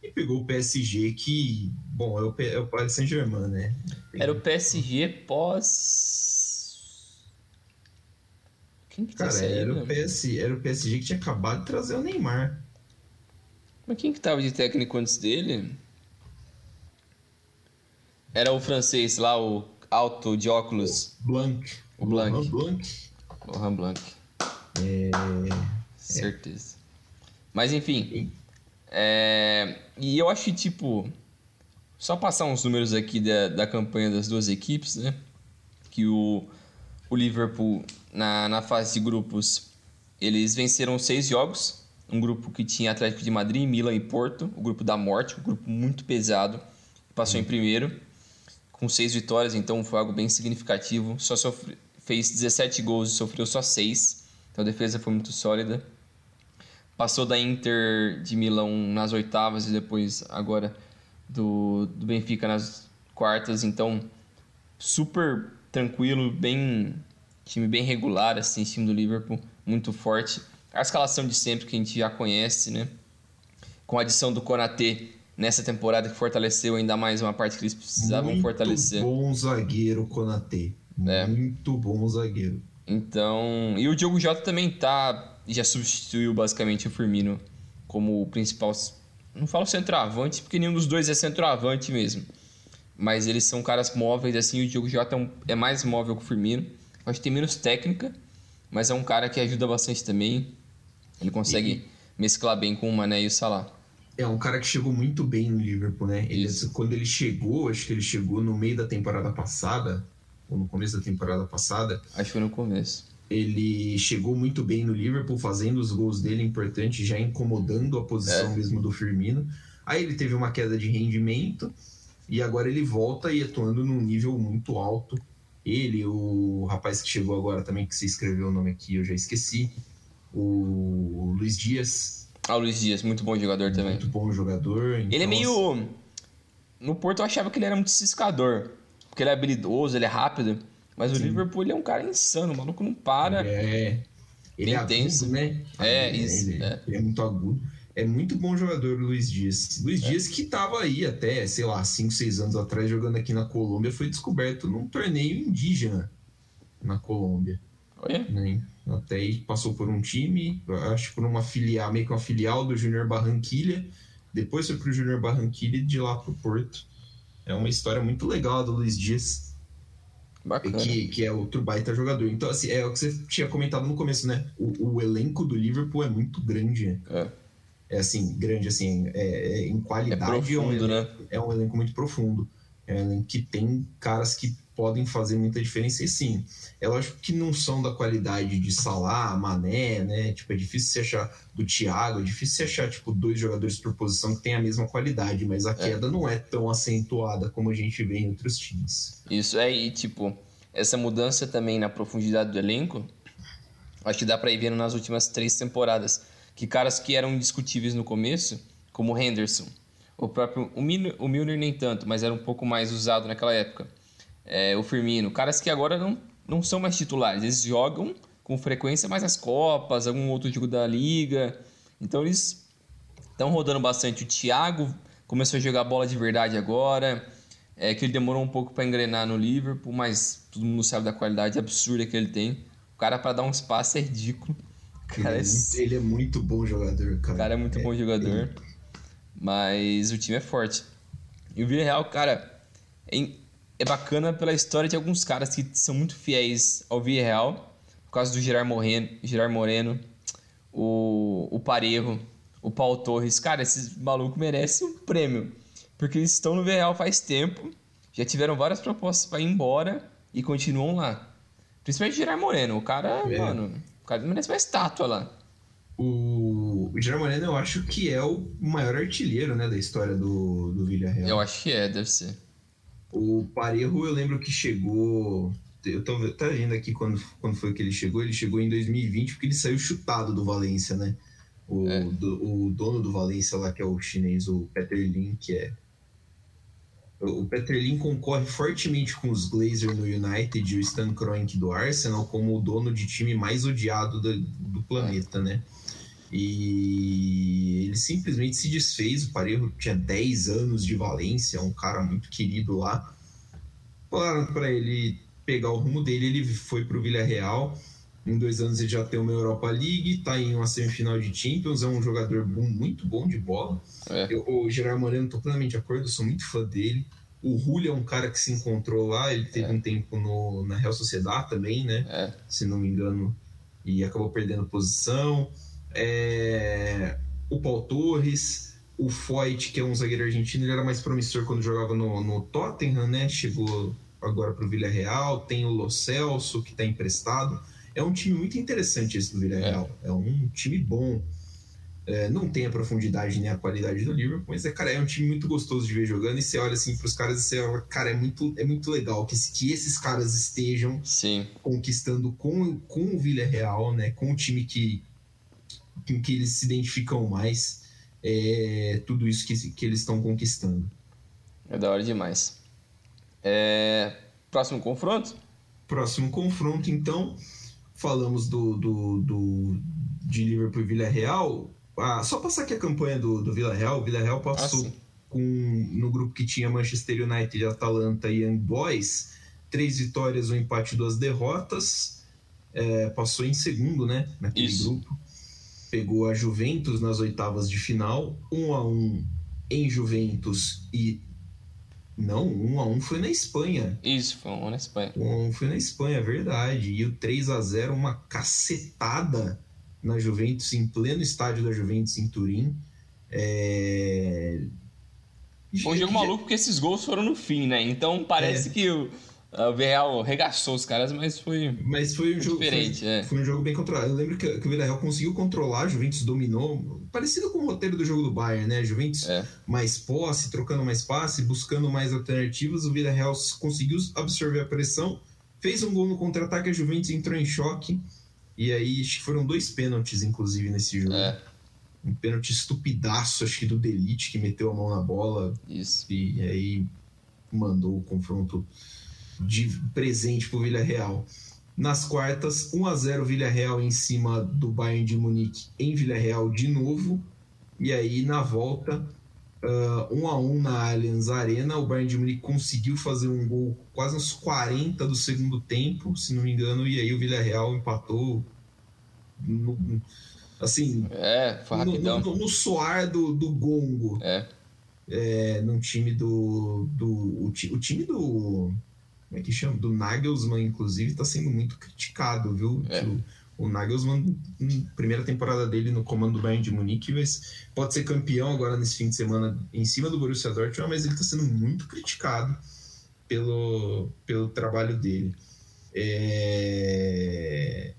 e pegou o PSG que, bom, é o, é o Paris Saint-Germain, né? Era o PSG pós. Quem que tá Cara, era, o PS, era o PSG que tinha acabado de trazer o Neymar. Mas quem que tava de técnico antes dele? Era o francês lá, o alto de óculos. Blanc. O Blanc. Laurent Blanc. Laurent Blanc. É... Certeza. Mas enfim. É... E eu acho que, tipo. Só passar uns números aqui da, da campanha das duas equipes, né? Que o, o Liverpool, na, na fase de grupos, eles venceram seis jogos. Um grupo que tinha Atlético de Madrid, Milan e Porto. O grupo da morte, um grupo muito pesado. Passou em primeiro com seis vitórias, então foi algo bem significativo. Só sofre, fez 17 gols e sofreu só seis, então a defesa foi muito sólida. Passou da Inter de Milão nas oitavas e depois agora do, do Benfica nas quartas, então super tranquilo, bem time bem regular, assim, time do Liverpool, muito forte. A escalação de sempre que a gente já conhece, né? Com a adição do Konaté nessa temporada que fortaleceu ainda mais uma parte que eles precisavam Muito fortalecer. Muito bom zagueiro, Konatê. É. Muito bom zagueiro. Então, e o Diogo Jota também tá já substituiu basicamente o Firmino como o principal, não falo centroavante, porque nenhum dos dois é centroavante mesmo. Mas eles são caras móveis assim, o Diogo Jota é, um, é mais móvel que o Firmino. Acho que tem menos técnica, mas é um cara que ajuda bastante também. Ele consegue e... mesclar bem com o Mané e o Salah. É um cara que chegou muito bem no Liverpool, né? Ele, quando ele chegou, acho que ele chegou no meio da temporada passada, ou no começo da temporada passada. Acho que foi no começo. Ele chegou muito bem no Liverpool, fazendo os gols dele importantes, já incomodando a posição é. mesmo do Firmino. Aí ele teve uma queda de rendimento e agora ele volta e atuando num nível muito alto. Ele, o rapaz que chegou agora também, que se escreveu o nome aqui, eu já esqueci, o Luiz Dias, ah, o Luiz Dias, muito bom jogador também. Muito bom jogador. Então... Ele é meio. No Porto eu achava que ele era muito ciscador. Porque ele é habilidoso, ele é rápido. Mas Sim. o Liverpool ele é um cara insano, o maluco não para. É. Ele é agudo, né? É, isso. Ele, é. ele é muito agudo. É muito bom jogador o Luiz Dias. Luiz é. Dias que tava aí até, sei lá, 5, 6 anos atrás jogando aqui na Colômbia, foi descoberto num torneio indígena na Colômbia. Olha. Né? Até aí passou por um time, acho que por uma filial, meio que uma filial do Júnior Barranquilha. Depois foi pro Júnior Barranquilha e de lá pro Porto. É uma história muito legal do Luiz Dias. Bacana. Que, que é outro baita jogador. Então, assim, é o que você tinha comentado no começo, né? O, o elenco do Liverpool é muito grande. Né? É. é assim, grande assim, é, é em qualidade. É profundo, um, né? É um elenco muito profundo. É que tem caras que podem fazer muita diferença. E sim, eu acho que não são da qualidade de Salah, Mané, né? Tipo, é difícil você achar do Thiago, é difícil você achar, tipo, dois jogadores por posição que têm a mesma qualidade, mas a queda é. não é tão acentuada como a gente vê em outros times. Isso é, e tipo, essa mudança também na profundidade do elenco, acho que dá para ir vendo nas últimas três temporadas. Que caras que eram indiscutíveis no começo, como o Henderson, o próprio. O Milner, o Milner nem tanto, mas era um pouco mais usado naquela época é, o Firmino, caras que agora não, não são mais titulares, eles jogam com frequência mais as Copas, algum outro jogo da Liga, então eles estão rodando bastante. O Thiago começou a jogar bola de verdade agora, é que ele demorou um pouco para engrenar no Liverpool, mas todo mundo sabe da qualidade absurda que ele tem. O cara para dar um espaço é ridículo. Cara, ele, é, muito, ele, é muito bom jogador, cara. O cara é muito é, bom jogador. Ele... Mas o time é forte. E o Villarreal, cara, é bacana pela história de alguns caras que são muito fiéis ao Villarreal, por causa do Gerard Moreno, Gerard Moreno o, o Parejo, o Paulo Torres. Cara, esses malucos merecem um prêmio, porque eles estão no Villarreal faz tempo, já tiveram várias propostas para ir embora e continuam lá. Principalmente o Gerard Moreno, o cara, é. mano, o cara merece uma estátua lá. O, o Gerard Moreno eu acho que é o maior artilheiro né, da história do, do Villarreal. Eu acho que é, deve ser. O Parejo, eu lembro que chegou. Eu tô, tá vendo aqui quando, quando foi que ele chegou. Ele chegou em 2020 porque ele saiu chutado do Valência, né? O, é. do, o dono do Valência lá, que é o chinês, o Peter Lin, que é. O Peter Lin concorre fortemente com os Glazers no United e o Stan Kroenke do Arsenal como o dono de time mais odiado do, do planeta, né? E ele simplesmente se desfez. O Parejo tinha 10 anos de Valência, um cara muito querido lá. Falaram para ele pegar o rumo dele, ele foi para o Villarreal. Em dois anos ele já tem uma Europa League, está em uma semifinal de Champions, é um jogador bom, muito bom de bola. É. Eu, o Gerard Moreno, estou plenamente de acordo, sou muito fã dele. O Julio é um cara que se encontrou lá, ele teve é. um tempo no, na Real Sociedade também, né? É. Se não me engano, e acabou perdendo posição é, o Paul Torres, o Foyt, que é um zagueiro argentino, ele era mais promissor quando jogava no, no Tottenham, né? Chegou agora para o Villarreal. Tem o Lo Celso, que está emprestado. É um time muito interessante esse do Villarreal. É, é um time bom. É, não tem a profundidade nem a qualidade do Liverpool, mas é, cara, é um time muito gostoso de ver jogando. E você olha assim para os caras e você fala, cara, é muito, é muito legal que, que esses caras estejam Sim. conquistando com, com o Villarreal, né? Com o time que, com que eles se identificam mais é, tudo isso que, que eles estão conquistando. É da hora demais. É... Próximo confronto? Próximo confronto, então, falamos do, do, do de Liverpool e Vila Real. Ah, só passar aqui a campanha do, do Vila Real. O Vila Real passou ah, com, no grupo que tinha Manchester United, Atalanta e Young Boys. Três vitórias, um empate e duas derrotas. É, passou em segundo, né? Naquele Isso. grupo pegou a Juventus nas oitavas de final, 1 a 1 em Juventus e não, 1 a 1 foi na Espanha. Isso, foi 1 na Espanha. 1 a 1 foi na Espanha, verdade. E o 3 a 0 uma cacetada na Juventus em pleno estádio da Juventus em Turim. É... Foi um jogo maluco porque esses gols foram no fim, né? Então parece é. que o o Villarreal regaçou os caras, mas foi. Mas foi um jogo diferente. Foi, é. foi um jogo bem controlado. Eu lembro que, que o Villarreal conseguiu controlar, a Juventus dominou, parecido com o roteiro do jogo do Bayern, né? Juventus é. mais posse, trocando mais passe, buscando mais alternativas. O Villarreal conseguiu absorver a pressão, fez um gol no contra-ataque, a Juventus entrou em choque. E aí acho que foram dois pênaltis, inclusive, nesse jogo. É. Um pênalti estupidaço, acho que do Delite, que meteu a mão na bola. Isso. E aí mandou o confronto de presente para o Villarreal. Nas quartas, 1 a 0 Villarreal em cima do Bayern de Munique em Villarreal de novo. E aí na volta, uh, 1 a 1 na Allianz Arena, o Bayern de Munique conseguiu fazer um gol quase uns 40 do segundo tempo, se não me engano, e aí o Villarreal empatou no, assim, é, foi rapidão. No, no, no soar do, do gongo. É. É, num time do, do o, o time do como é que chama? Do Nagelsmann, inclusive, está sendo muito criticado, viu? É. O, O Nagelsmann, primeira temporada dele no comando do Bayern de Munique, mas pode ser campeão agora nesse fim de semana em cima do Borussia Dortmund, mas ele está sendo muito criticado pelo, pelo trabalho dele. É...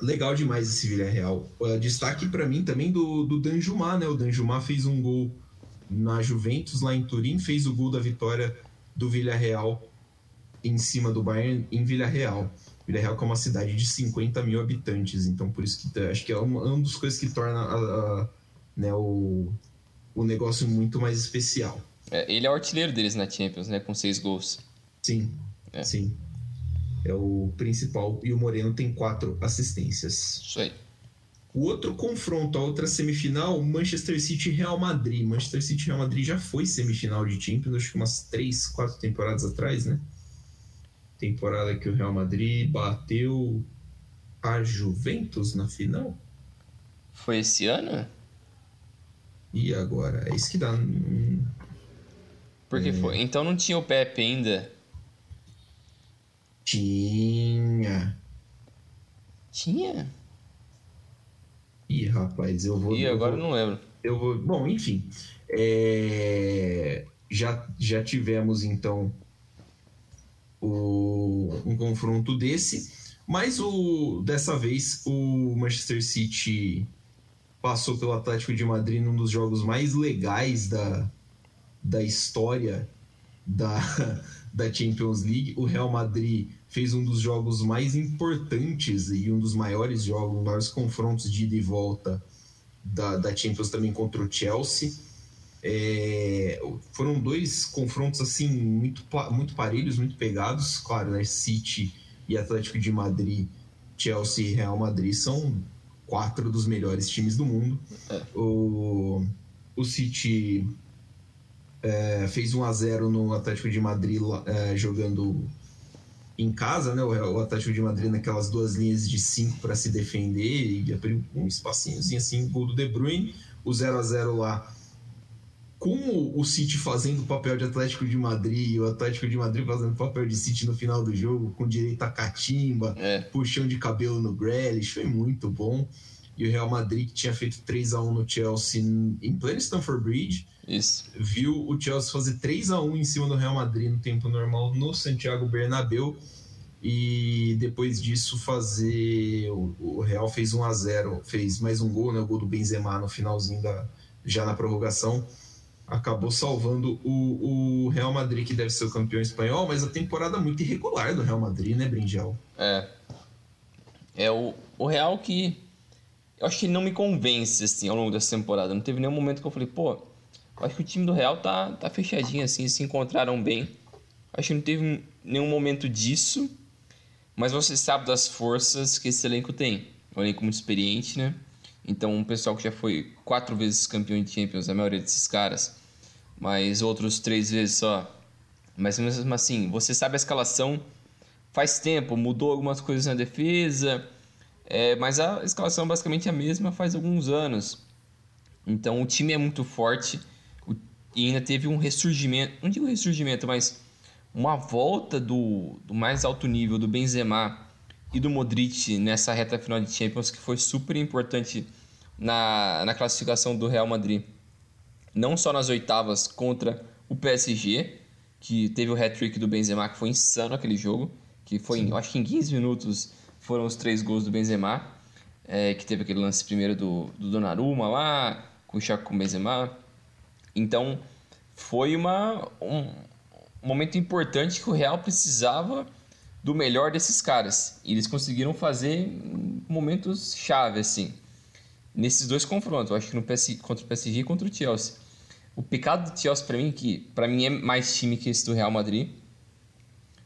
Legal demais esse Villarreal. Uh, destaque para mim também do, do Danjumar, né? O Danjumar fez um gol na Juventus, lá em Turim, fez o gol da vitória do Villarreal em cima do Bayern em Villarreal. Villarreal que é uma cidade de 50 mil habitantes, então por isso que acho que é uma, uma das coisas que torna a, a, né, o, o negócio muito mais especial. É, ele é o artilheiro deles na Champions, né? Com seis gols. Sim, é. sim. É o principal. E o Moreno tem quatro assistências. Isso aí. O outro confronto, a outra semifinal, Manchester City e Real Madrid. Manchester City e Real Madrid já foi semifinal de Champions, acho que umas três, quatro temporadas atrás, né? temporada que o Real Madrid bateu a Juventus na final? Foi esse ano? E agora? É isso que dá. Por que é... foi? Então não tinha o Pepe ainda? Tinha. Tinha? Ih, rapaz, eu vou. Ih, agora eu não lembro. Eu vou. Bom, enfim. É... Já, já tivemos então o, um confronto desse. Mas o, dessa vez o Manchester City passou pelo Atlético de Madrid num dos jogos mais legais da, da história da, da Champions League. O Real Madrid fez um dos jogos mais importantes e um dos maiores jogos, maiores confrontos de ida e volta da, da Champions também contra o Chelsea. É, foram dois confrontos assim muito, muito parelhos, muito pegados. Claro, né? City e Atlético de Madrid, Chelsea e Real Madrid são quatro dos melhores times do mundo. É. O, o City é, fez 1 a 0 no Atlético de Madrid é, jogando em casa, né? O Atlético de Madrid naquelas duas linhas de cinco para se defender e abriu um espacinhozinho assim, gol do De Bruyne. O 0 a 0 lá com o City fazendo o papel de Atlético de Madrid, o Atlético de Madrid fazendo o papel de City no final do jogo, com direito a catimba, é. puxão de cabelo no Grealish, foi muito bom. E o Real Madrid, que tinha feito 3 a 1 no Chelsea em pleno Stamford Bridge, Isso. viu o Chelsea fazer 3 a 1 em cima do Real Madrid no tempo normal no Santiago Bernabéu. E depois disso fazer. O, Real fez 1 a 0 fez mais um gol, né? O gol do Benzema no finalzinho da. já na prorrogação acabou salvando o, o, Real Madrid, que deve ser o campeão espanhol, mas a temporada muito irregular do Real Madrid, né, Brinjal? É. É o, o Real que. Eu acho que não me convence, assim, ao longo dessa temporada. Não teve nenhum momento que eu falei, pô, eu acho que o time do Real tá, tá fechadinho, assim, se encontraram bem. Acho que não teve nenhum momento disso, mas você sabe das forças que esse elenco tem. É um elenco muito experiente, né? Então, um pessoal que já foi quatro vezes campeão de Champions, a maioria desses caras, mas outros três vezes só. Mas mesmo assim, você sabe a escalação faz tempo, mudou algumas coisas na defesa, é, mas a escalação é basicamente a mesma faz alguns anos. Então, o time é muito forte e ainda teve um ressurgimento, não digo ressurgimento, mas uma volta do, do mais alto nível do Benzema e do Modric nessa reta final de Champions que foi super importante na, na classificação do Real Madrid. Não só nas oitavas contra o PSG, que teve o hat-trick do Benzema, que foi insano aquele jogo, que foi, em, acho que em 15 minutos foram os três gols do Benzema, é, que teve aquele lance primeiro do, do Donnarumma lá, com o choque com o Benzema. Então, foi uma, um, momento importante que o Real precisava do melhor desses caras. E eles conseguiram fazer momentos chave, assim nesses dois confrontos. Acho que no PS, contra o PSG e contra o Chelsea. O pecado do Chelsea para mim que para mim é mais time que esse do Real Madrid.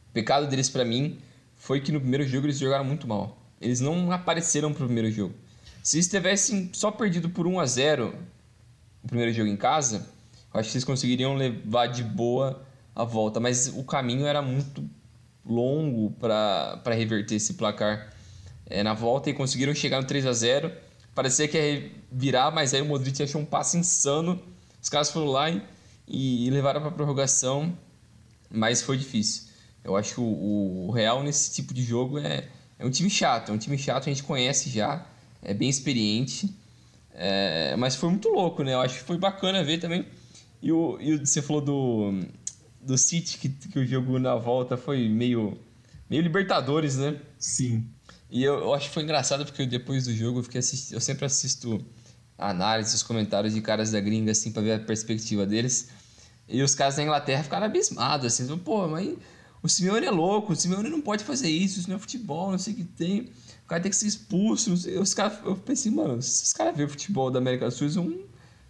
O pecado deles para mim foi que no primeiro jogo eles jogaram muito mal. Eles não apareceram pro primeiro jogo. Se eles tivessem só perdido por 1 a 0 o primeiro jogo em casa, eu acho que eles conseguiriam levar de boa a volta, mas o caminho era muito longo para reverter esse placar é, na volta e conseguiram chegar no 3 a 0 Parecia que ia virar, mas aí o Modric achou um passe insano. Os caras foram lá e, e levaram para prorrogação, mas foi difícil. Eu acho que o, o, Real nesse tipo de jogo é, é um time chato, é um time chato, a gente conhece já, é bem experiente. É, mas foi muito louco, né? Eu acho que foi bacana ver também. E, o, e você falou do, do City, que, que o jogo na volta foi meio, meio Libertadores, né? Sim. E eu, eu acho que foi engraçado porque depois do jogo eu, fiquei assisti, eu sempre assisto análises, os comentários de caras da gringa, assim, pra ver a perspectiva deles. E os caras da Inglaterra ficaram abismados, assim, pô, mas o Simeone é louco, o Simeone não pode fazer isso, isso não é futebol, não sei o que tem. O cara tem que ser expulso. Os caras, eu pensei, mano, se os caras verem futebol da América do Sul, eles vão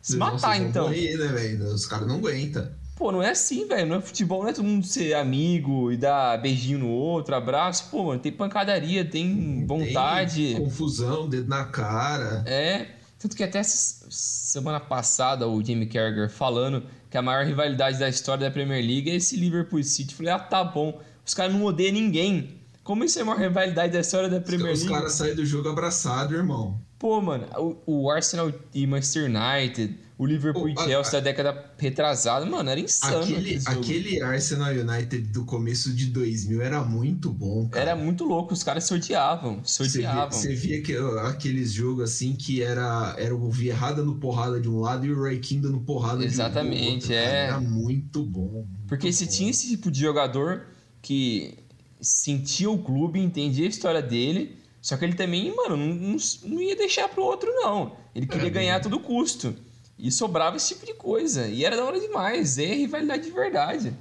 se matar, então. Morrer, né, velho? Os caras não aguentam. Pô, não é assim, velho. Não é futebol, não é todo mundo ser amigo e dar beijinho no outro, abraço. Pô, mano, tem pancadaria, tem vontade. Tem confusão, dedo na cara. É. Tanto que até semana passada o Jamie Carragher falando que a maior rivalidade da história da Premier League é esse Liverpool City. Eu falei, ah, tá bom. Os caras não odeiam ninguém. Como isso é a maior rivalidade da história da Premier Os League? Os caras saem do jogo abraçado, irmão. Pô, mano, o, o Arsenal e Manchester United, o Liverpool e Chelsea da década retrasada, mano, era insano. Aquele, aquele Arsenal United do começo de 2000 era muito bom, cara. Era muito louco, os caras se odiavam, se odiavam. Você via, que, aqueles jogos assim que era, era o Vierrada no porrada de um lado e o Ray King no porrada Exatamente, de outro. Exatamente, é. Era muito bom. Muito Porque se tinha esse tipo de jogador que sentia o clube, entendia a história dele só que ele também, mano, não, não ia deixar pro outro, não. Ele queria é, ganhar a todo custo. E sobrava esse tipo de coisa. E era da hora demais. É rivalidade de verdade.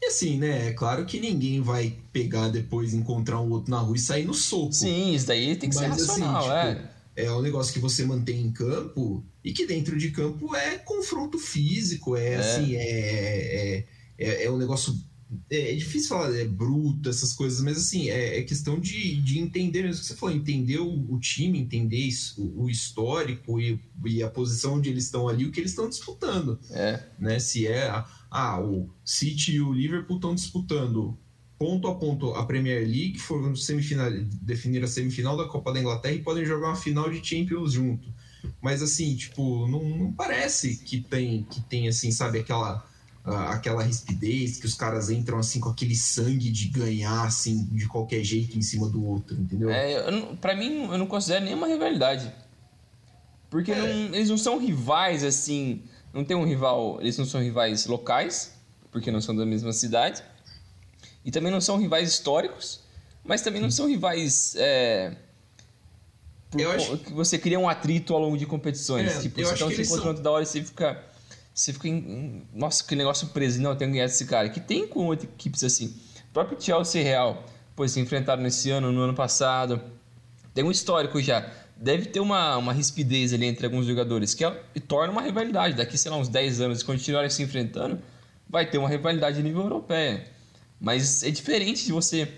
E assim, né? É claro que ninguém vai pegar depois, encontrar um outro na rua e sair no soco. Sim, isso daí tem que Mas, ser assim, racional, assim, tipo, é. É um negócio que você mantém em campo e que dentro de campo é confronto físico, é, é. assim, é, é, é, é um negócio é, é, difícil falar, é bruto, essas coisas, mas assim, é, é questão de, de entender mesmo o que você falou, entender o, o time, entender isso, o, histórico e, e, a posição onde eles estão ali, o que eles estão disputando. É. Né? Se é, ah, o City e o Liverpool estão disputando ponto a ponto a Premier League, foram semifinal, definir a semifinal da Copa da Inglaterra e podem jogar uma final de Champions junto. Mas assim, tipo, não, não parece que tem, que tem assim, sabe, aquela aquela rispidez, que os caras entram assim com aquele sangue de ganhar assim de qualquer jeito em cima do outro, entendeu? É, para mim eu não considero nenhuma rivalidade. Porque é. não, eles não são rivais assim, não tem um rival, eles não são rivais locais, porque não são da mesma cidade. E também não são rivais históricos, mas também não são rivais é, por, acho... que você cria um atrito ao longo de competições. É, tipo, você estão se encontrando são... da hora e você fica você fica em. Nossa, que negócio preso. Não, eu tenho que ganhar esse cara. Que tem com outras equipes assim. O próprio Chelsea Real, pois se enfrentaram nesse ano, no ano passado. Tem um histórico já. Deve ter uma, uma rispidez ali entre alguns jogadores, que é, torna uma rivalidade. Daqui, sei lá, uns 10 anos, continuarem se enfrentando, vai ter uma rivalidade a nível europeia. Mas é diferente de você.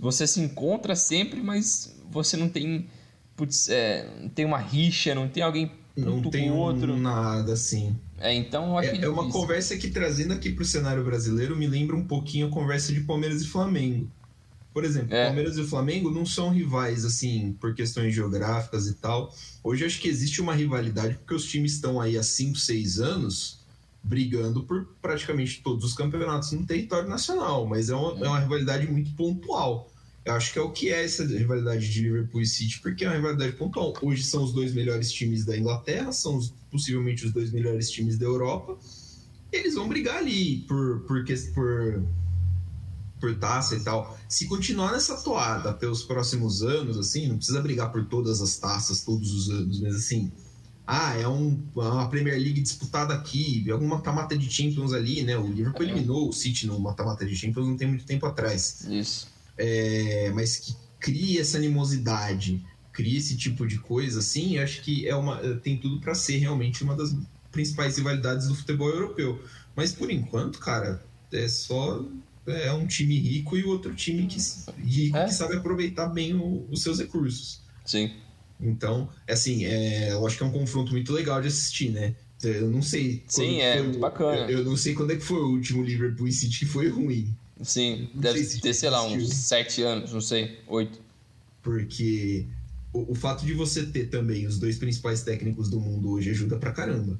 Você se encontra sempre, mas você não tem. Putz, é, não tem uma rixa, não tem alguém não tem outro. nada assim. É, então eu acho é, é uma conversa que trazendo aqui para o cenário brasileiro me lembra um pouquinho a conversa de Palmeiras e Flamengo. Por exemplo, é. Palmeiras e Flamengo não são rivais assim por questões geográficas e tal. Hoje acho que existe uma rivalidade porque os times estão aí há 5, 6 anos brigando por praticamente todos os campeonatos no território nacional, mas é uma, é uma rivalidade muito pontual. Eu acho que é o que é essa rivalidade de Liverpool e City, porque é uma rivalidade pontual. Hoje são os dois melhores times da Inglaterra, são os, possivelmente os dois melhores times da Europa. Eles vão brigar ali por, por, por, por taça e tal. Se continuar nessa toada pelos próximos anos, assim, não precisa brigar por todas as taças todos os anos, mas assim, ah, é um, uma Premier League disputada aqui, alguma mata-mata de Champions ali, né? O Liverpool é. eliminou o City no mata-mata de Champions não tem muito tempo atrás. Isso é, mas que cria essa animosidade, cria esse tipo de coisa, assim, acho que é uma, tem tudo para ser realmente uma das principais rivalidades do futebol europeu. Mas por enquanto, cara, é só é um time rico e o outro time que, rico é. que sabe aproveitar bem o, os seus recursos. Sim. Então, assim, é, eu acho que é um confronto muito legal de assistir, né? Eu não sei. Sim, é muito bacana. Eu, eu, não sei quando é que foi o último Liverpool City que foi ruim. Sim, não deve se ter, sei lá, uns sete anos, não sei, oito. Porque o, o, fato de você ter também os dois principais técnicos do mundo hoje ajuda pra caramba.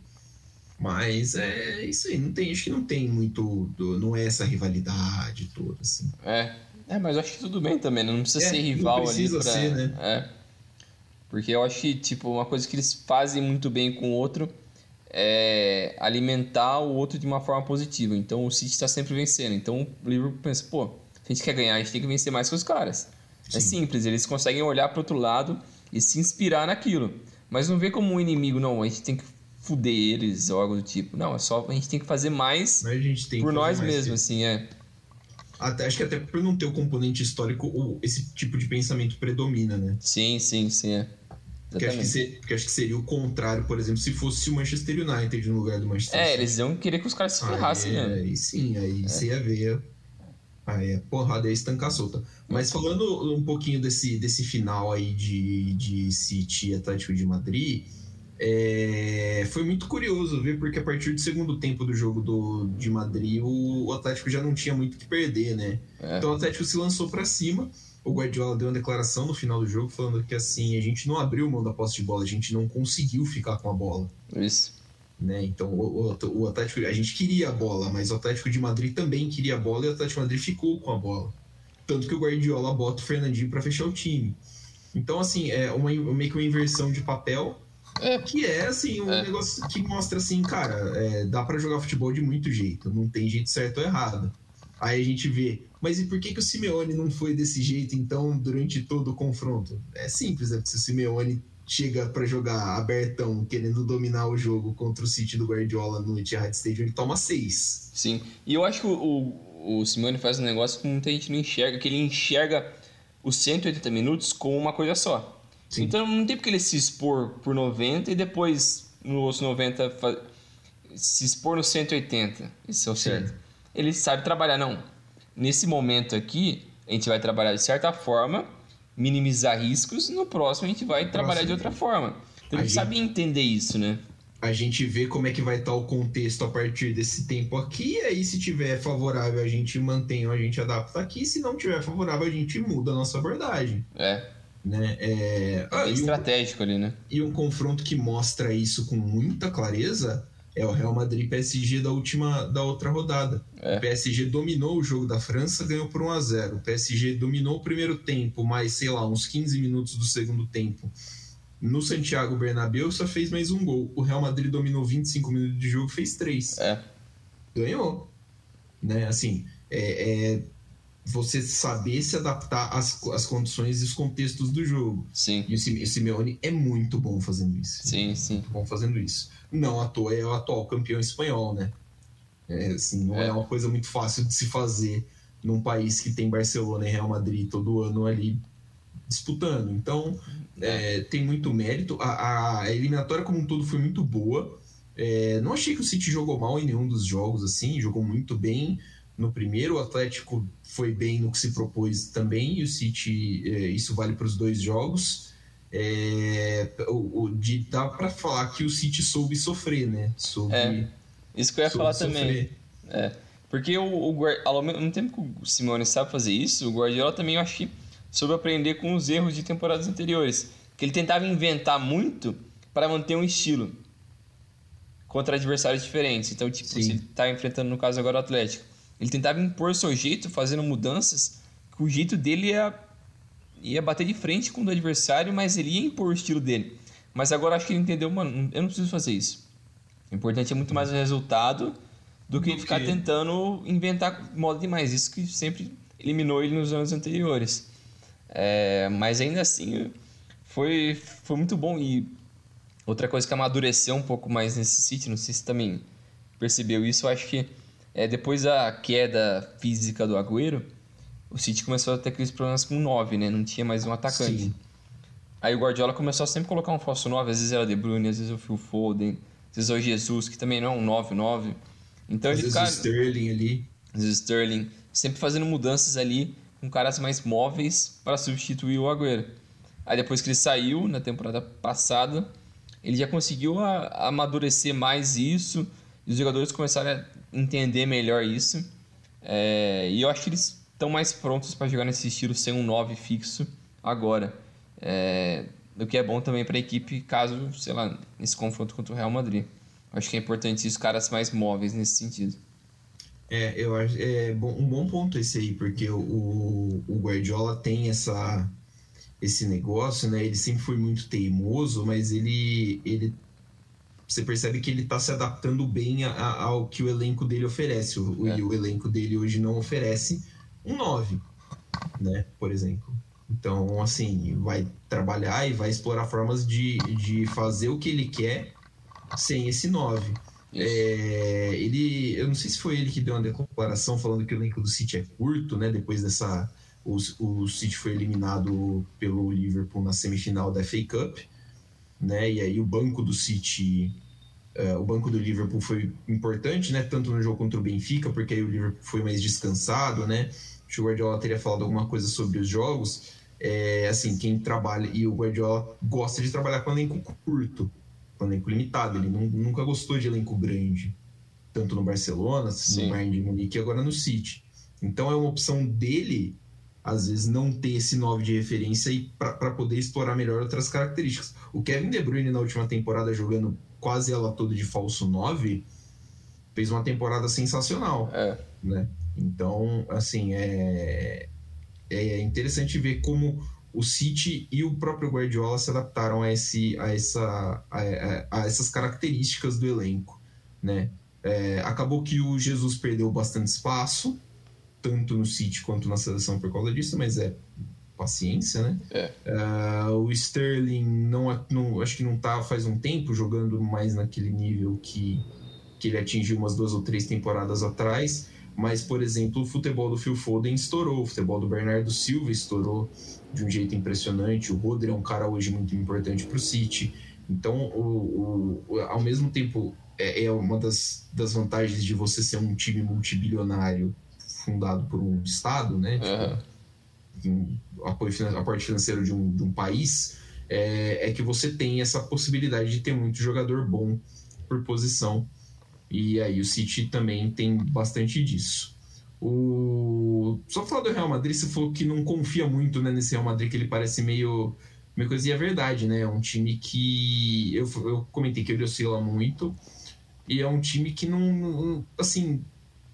Mas é isso aí, não tem, acho que não tem muito. Não é essa rivalidade toda, assim. É. É, mas eu acho que tudo bem também, né? não precisa É, ser rival precisa ali pra... ser, né? É. Porque eu acho que, tipo, uma coisa que eles fazem muito bem com o outro é alimentar o outro de uma forma positiva. Então o City está sempre vencendo. Então o Liverpool pensa, pô, a gente quer ganhar, a gente tem que vencer mais que os caras. É Sim. simples, eles conseguem olhar para outro lado e se inspirar naquilo. Mas não vê como um inimigo, não, a gente tem que fuder eles ou algo do tipo. Não, é só a gente tem que fazer mais Mas a gente tem por nós mesmos, assim, é. Até, acho que até por não ter o componente histórico, esse tipo de pensamento predomina, né? Sim, sim, sim, é. Porque acho, ser- porque acho que seria o contrário, por exemplo, se fosse o Manchester United no lugar do Manchester É, City. eles iam querer que os caras se ferrassem, né? Aí sim, aí você ia ver. Aí é porrada, ia estancar solta. Mas falando um pouquinho desse, desse final aí de, de City e Atlético de Madrid, é, foi muito curioso ver, porque a partir do segundo tempo do jogo do, de Madrid, o, o Atlético já não tinha muito o que perder, né? É. Então o Atlético se lançou pra cima. O Guardiola deu uma declaração no final do jogo falando que assim, a gente não abriu mão da posse de bola, a gente não conseguiu ficar com a bola Isso. né? Então o, o, o Atlético, a gente queria a bola, mas o Atlético de Madrid também queria a bola e o Atlético de Madrid ficou com a bola. Tanto que o Guardiola bota o Fernandinho para fechar o time. Então, assim, é uma, meio que uma inversão de papel, É. que é, assim, um É. negócio que mostra, assim, cara, é, dá para jogar futebol de muito jeito, não tem jeito certo ou errado. Aí a gente vê, mas e por que, que o Simeone não foi desse jeito, então, durante todo o confronto? É simples, é porque se o Simeone chega para jogar abertão, querendo dominar o jogo contra o City do Guardiola no Etihad Stadium, ele toma seis. Sim. E eu acho que o, o, o Simeone faz um negócio que muita gente não enxerga, que ele enxerga os 180 minutos como uma coisa só. Sim. Então não tem porque ele se expor por 90 e depois no outros 90 fa- se expor no 180. Isso é o Sim. Ele sabe trabalhar, não. Nesse momento aqui, a gente vai trabalhar de certa forma, minimizar riscos, no próximo a gente vai trabalhar de outra forma. Então A gente- sabe entender isso, né? A gente vê como é que vai estar o contexto a partir desse tempo aqui, e aí se tiver favorável a gente mantém ou a gente adapta aqui, se não tiver favorável a gente muda a nossa abordagem. É, Né? É... Ah, bem e um- estratégico ali, né? E um confronto que mostra isso com muita clareza é o Real Madrid PSG da última da outra rodada. É. O PSG dominou o jogo da França, ganhou por 1 a 0. O PSG dominou o primeiro tempo, mais sei lá, uns 15 minutos do segundo tempo. No Santiago Bernabéu só fez mais um gol. O Real Madrid dominou 25 minutos de jogo, fez 3 É. ganhou. Né? Assim, é, é você saber se adaptar às, às condições e os contextos do jogo. Sim, E o Simeone é muito bom fazendo isso. sim, sim. Muito bom fazendo isso. Não à toa é o atual campeão espanhol, né? É, assim, não é. É. uma coisa muito fácil de se fazer num país que tem Barcelona e Real Madrid todo ano ali disputando. Então, é, tem muito mérito. A, a eliminatória como um todo foi muito boa. É, não achei que o City jogou mal em nenhum dos jogos, assim, jogou muito bem. No primeiro, o Atlético foi bem no que se propôs também, e o City, é, isso vale para os dois jogos. É, o, o, de, dá para falar que o City soube sofrer, né? Soube, É, Isso que eu ia falar também. sofrer. É. Porque o, o ao mesmo tempo que o Simone sabe fazer isso, o Guardiola também eu acho que soube aprender com os erros de temporadas anteriores. Que ele tentava inventar muito para manter um estilo contra adversários diferentes. Então, tipo, Sim. se ele tá enfrentando, no caso agora, o Atlético, ele tentava impor seu jeito, fazendo mudanças, que o jeito dele ia, ia bater de frente com o adversário, mas ele ia impor o estilo dele. Mas agora acho que ele entendeu, mano, eu não preciso fazer isso. O importante é muito mais o resultado do que Do ficar que- tentando inventar moda demais. Isso que sempre eliminou ele nos anos anteriores. É, mas ainda assim, foi, foi muito bom. E outra coisa que amadureceu um pouco mais nesse City, não sei se também percebeu isso, eu acho que é, depois da queda física do Agüero, o City começou a ter aqueles problemas com 9, né? Não tinha mais um atacante. Sim. Aí o Guardiola começou a sempre colocar um falso 9, às vezes era De Bruyne, às vezes o Phil Foden, às vezes é o Jesus, que também não é um 9-9. Então Às ele vezes fica, Sterling ali. às vezes Sterling, sempre fazendo mudanças ali com caras mais móveis para substituir o Agüero. Aí depois que ele saiu na temporada passada, ele já conseguiu amadurecer mais isso e os jogadores começaram a entender melhor isso. É, e eu acho que eles estão mais prontos para jogar nesse estilo sem um 9 fixo agora. É, o que é bom também para a equipe caso, sei lá, nesse confronto contra o Real Madrid. Acho que é importante isso, caras mais móveis nesse sentido. É, eu acho é bom, um bom ponto esse aí, porque o, o Guardiola tem essa esse negócio, né? Ele sempre foi muito teimoso, mas ele ele você percebe que ele está se adaptando bem a, a, ao que o elenco dele oferece. O, é. o elenco dele hoje não oferece um 9, né? Por exemplo. Então, assim, vai trabalhar e vai explorar formas de, de fazer o que ele quer sem esse 9. É, ele, eu não sei se foi ele que deu uma declaração falando que o elenco do City é curto, né? Depois dessa, o, o City foi eliminado pelo Liverpool na semifinal da FA Cup né? E aí o banco do City, uh, o banco do Liverpool foi importante, né? Tanto no jogo contra o Benfica, porque aí o Liverpool foi mais descansado, né? O Guardiola teria falado alguma coisa sobre os jogos. É, assim, quem trabalha e o Guardiola gosta de trabalhar com elenco curto, com elenco limitado. Ele não, nunca gostou de elenco grande, tanto no Barcelona, Sim. no Bayern de Munique e agora no City. Então é uma opção dele às vezes não ter esse 9 de referência e para poder explorar melhor outras características. O Kevin De Bruyne na última temporada jogando quase ela toda de falso 9 fez uma temporada sensacional, é. né? Então, assim, é é interessante ver como o City e o próprio Guardiola se adaptaram a, esse, a, essa, a, a essas características do elenco, né? É, acabou que o Jesus perdeu bastante espaço, tanto no City quanto na seleção por causa disso, mas é paciência, né? É. Uh, o Sterling não, não, acho que não tá faz um tempo jogando mais naquele nível que, que ele atingiu umas duas ou três temporadas atrás. Mas, por exemplo, o futebol do Phil Foden estourou, o futebol do Bernardo Silva estourou de um jeito impressionante. O Rodri é um cara hoje muito importante para o City. Então, o, o, ao mesmo tempo, é, é uma das, das vantagens de você ser um time multibilionário fundado por um Estado, né? Tipo, um apoio, aporte financeiro de um, de um país, é, é, que você tem essa possibilidade de ter muito jogador bom por posição. E aí o City também tem bastante disso. O... Só falar do Real Madrid, você falou que não confia muito né, nesse Real Madrid, que ele parece meio, meio coisa, e é verdade, né? É um time que. Eu, eu comentei que ele oscila muito, e é um time que não. Assim,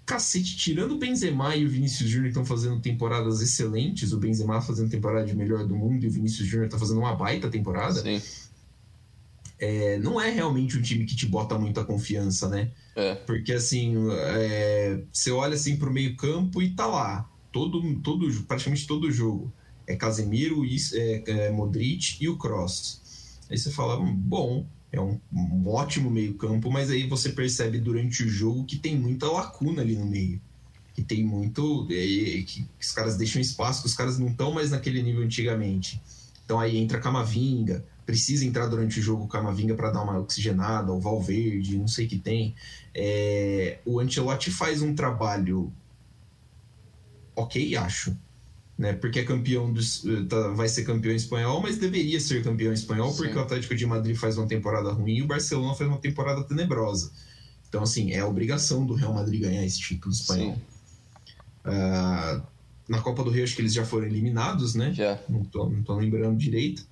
cacete, tirando o Benzema e o Vinícius Júnior estão fazendo temporadas excelentes, o Benzema fazendo temporada de melhor do mundo e o Vinícius Júnior está fazendo uma baita temporada. Sim. É, não é realmente um time que te bota muita confiança, né? É. Porque assim, é, você olha assim pro meio campo e tá lá. Todo, todo, praticamente todo jogo. É Casemiro, é, é Modric e o Cross. Aí você fala, bom, é um, um ótimo meio-campo, mas aí você percebe durante o jogo que tem muita lacuna ali no meio. Que tem muito. É, que os caras deixam espaço, que os caras não estão mais naquele nível antigamente. Então aí entra Camavinga, precisa entrar durante o jogo Camavinga para dar uma oxigenada, o Valverde, não sei o que tem. É, o Ancelotti faz um trabalho ok, acho né? Porque é campeão dos, tá, vai ser campeão espanhol, mas deveria ser campeão espanhol Sim. porque o Atlético de Madrid faz uma temporada ruim e o Barcelona faz uma temporada tenebrosa. Então, assim, é obrigação do Real Madrid ganhar esse título espanhol. Uh, na Copa do Rio, acho que eles já foram eliminados, né? Já. Não tô, não tô lembrando direito.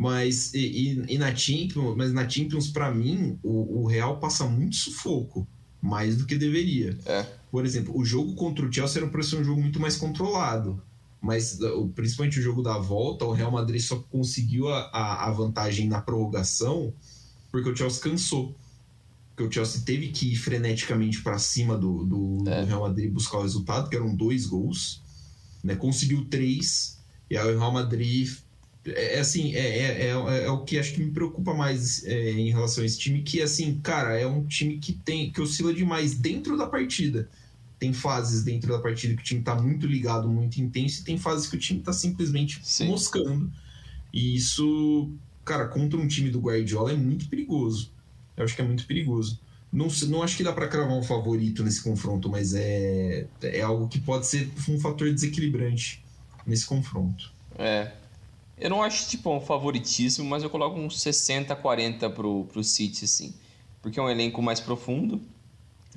Mas, e, e, e na Champions, mas na Champions, para mim, o, o Real passa muito sufoco mais do que deveria. É. Por exemplo, o jogo contra o Chelsea era para ser um jogo muito mais controlado mas principalmente o jogo da volta, o Real Madrid só conseguiu a, a vantagem na prorrogação porque o Chelsea cansou. Porque o Chelsea teve que ir freneticamente para cima do, do, é. do, Real Madrid buscar o resultado, que eram dois gols. Né? Conseguiu três, e aí o Real Madrid. É, é assim, é, é, é, é, o que acho que me preocupa mais é, em relação a esse time, que assim, cara, é um time que tem que oscila demais dentro da partida tem fases dentro da partida que o time está muito ligado, muito intenso, e tem fases que o time está simplesmente Sim. moscando. E isso, cara, contra um time do Guardiola é muito perigoso. Eu acho que é muito perigoso. Não, não acho que dá para cravar um favorito nesse confronto, mas é, é algo que pode ser um fator desequilibrante nesse confronto. É. Eu não acho tipo um favoritismo, mas eu coloco uns 60-40 pro, pro City, assim. Porque é um elenco mais profundo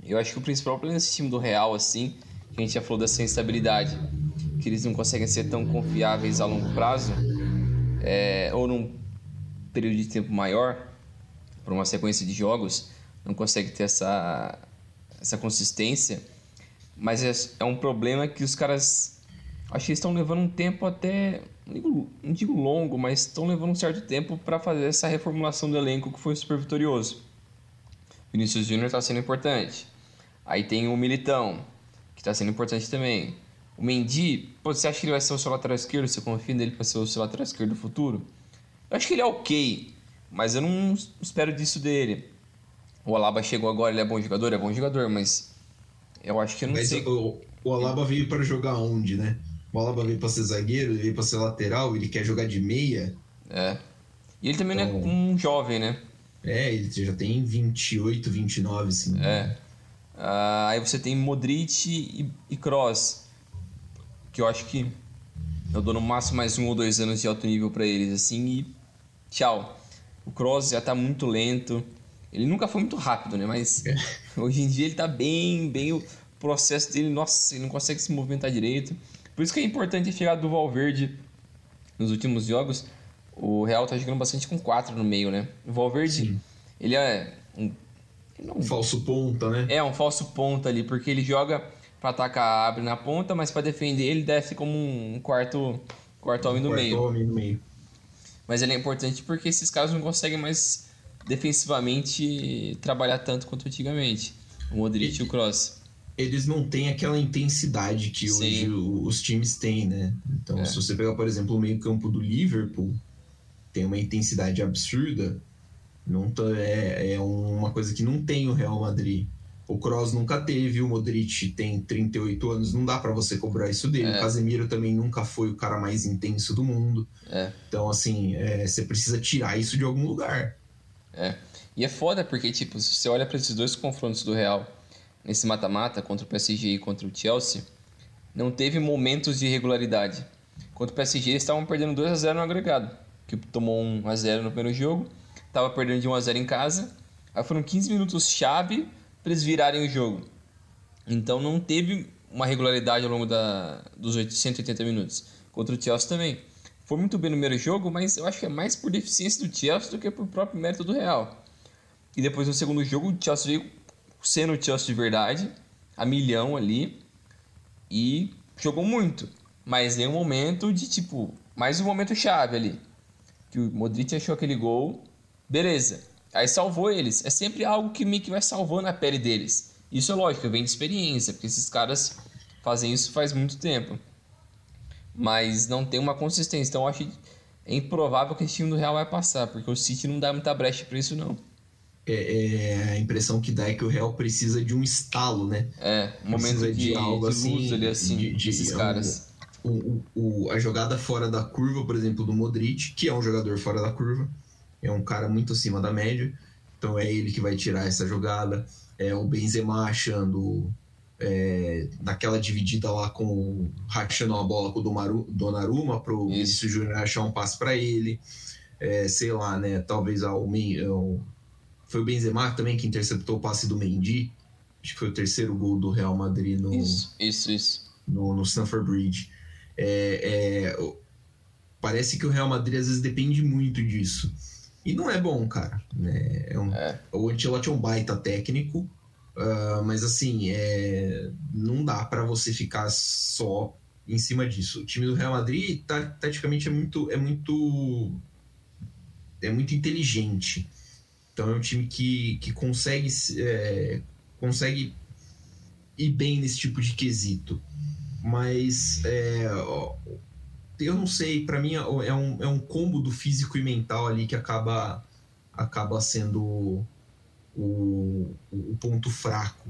eu acho que o principal problema desse time do Real, assim, que a gente já falou dessa instabilidade, que eles não conseguem ser tão confiáveis a longo prazo, é, ou num período de tempo maior, para uma sequência de jogos, não consegue ter essa, essa consistência, Mas é, é um problema que os caras. Acho que eles estão levando um tempo até. Não digo, não digo longo, mas estão levando um certo tempo para fazer essa reformulação do elenco que foi super vitorioso. Vinícius Júnior está sendo importante. Aí tem o Militão, que está sendo importante também. O Mendy, pô, você acha que ele vai ser o seu lateral esquerdo? Você confia nele para ser o seu lateral esquerdo do futuro? Eu acho que ele é ok, mas eu não espero disso dele. O Alaba chegou agora, ele é bom jogador? É bom jogador, mas eu acho que eu não Mas sei. o, o Alaba veio para jogar onde, né? O Alaba veio para ser zagueiro, ele veio para ser lateral, ele quer jogar de meia. É. E ele também não Então- é um jovem, né? É, ele já tem 28, 29, assim. É. Ah, aí você tem Modric e, e Kroos, que eu acho que eu dou no máximo mais um ou dois anos de alto nível pra eles, assim, e tchau. O Kroos já tá muito lento. Ele nunca foi muito rápido, né? Mas (laughs) hoje em dia ele tá bem, bem. O processo dele, nossa, ele não consegue se movimentar direito. Por isso que é importante chegada do Valverde nos últimos jogos. O Real tá jogando bastante com quatro no meio, né? O Valverde, Sim. ele é um. não- Um falso ponta, né? é, um falso ponta ali, porque ele joga pra atacar, abre na ponta, mas pra defender ele desce como um quarto, quarto homem no Quarto meio. homem no meio. Mas ele é importante porque esses caras não conseguem mais defensivamente trabalhar tanto quanto antigamente. O Modric e o Kroos. Eles não têm aquela intensidade que Sim. hoje os times têm, né? Então, É. se você pegar, por exemplo, o meio-campo do Liverpool, tem uma intensidade absurda. Não tá- é, é uma coisa que não tem o Real Madrid. O Kroos nunca teve, o Modric tem 38 anos, não dá pra você cobrar isso dele. É. O Casemiro também nunca foi o cara mais intenso do mundo. É. Então, assim, é, você precisa tirar isso de algum lugar. É. E é foda porque, tipo, se você olha pra esses dois confrontos do Real nesse mata-mata contra o PSG e contra o Chelsea, não teve momentos de irregularidade. Contra o PSG, eles estavam perdendo 2 a 0 no agregado, que tomou 1 a 0 no primeiro jogo, tava perdendo de 1 a 0 em casa. Aí foram 15 minutos chave para eles virarem o jogo. Então não teve uma regularidade ao longo da, dos 180 minutos. Contra o Chelsea também. Foi muito bem no primeiro jogo, mas eu acho que é mais por deficiência do Chelsea do que por próprio mérito do Real. E depois no segundo jogo, o Chelsea veio sendo o Chelsea de verdade, a milhão ali, e jogou muito. Mas em um momento de tipo, mais um momento chave ali. Que o Modric achou aquele gol, beleza. Aí salvou eles. É sempre algo que meio que vai salvando a pele deles. Isso é lógico, vem de experiência, porque esses caras fazem isso faz muito tempo. Mas não tem uma consistência. Então eu acho é improvável que esse time do Real vai passar, porque o City não dá muita brecha pra isso, não. É, é, a impressão que dá é que o Real precisa de um estalo, né? É, um momento de, de algo de luz assim, ali, assim, de- de- desses um- caras. o, o- o- a jogada fora da curva, por exemplo, do Modric, que é um jogador fora da curva, é um cara muito acima da média, então é ele que vai tirar essa jogada. É o Benzema achando é, naquela dividida lá com o- rachando a bola com o Domaru- Donnarumma pro. Vinícius Júnior achar um passe para ele. É, sei lá, né? Talvez ao ao- foi o Benzema também que interceptou o passe do Mendy. Acho que foi o terceiro gol do Real Madrid no, Isso, isso, isso. no, no Stamford Bridge. É, é, parece que o Real Madrid às vezes depende muito disso. E não é bom, cara. né? É um- É. O Ancelotti é um baita técnico, ah, mas assim, é, não dá pra você ficar só em cima disso. O time do Real Madrid, ta- taticamente, é muito, é muito, é muito inteligente. Então é um time que, que consegue, se- é, consegue ir bem nesse tipo de quesito. Mas é, eu não sei, pra mim é um, é um combo do físico e mental ali que acaba, acaba sendo o, o, ponto fraco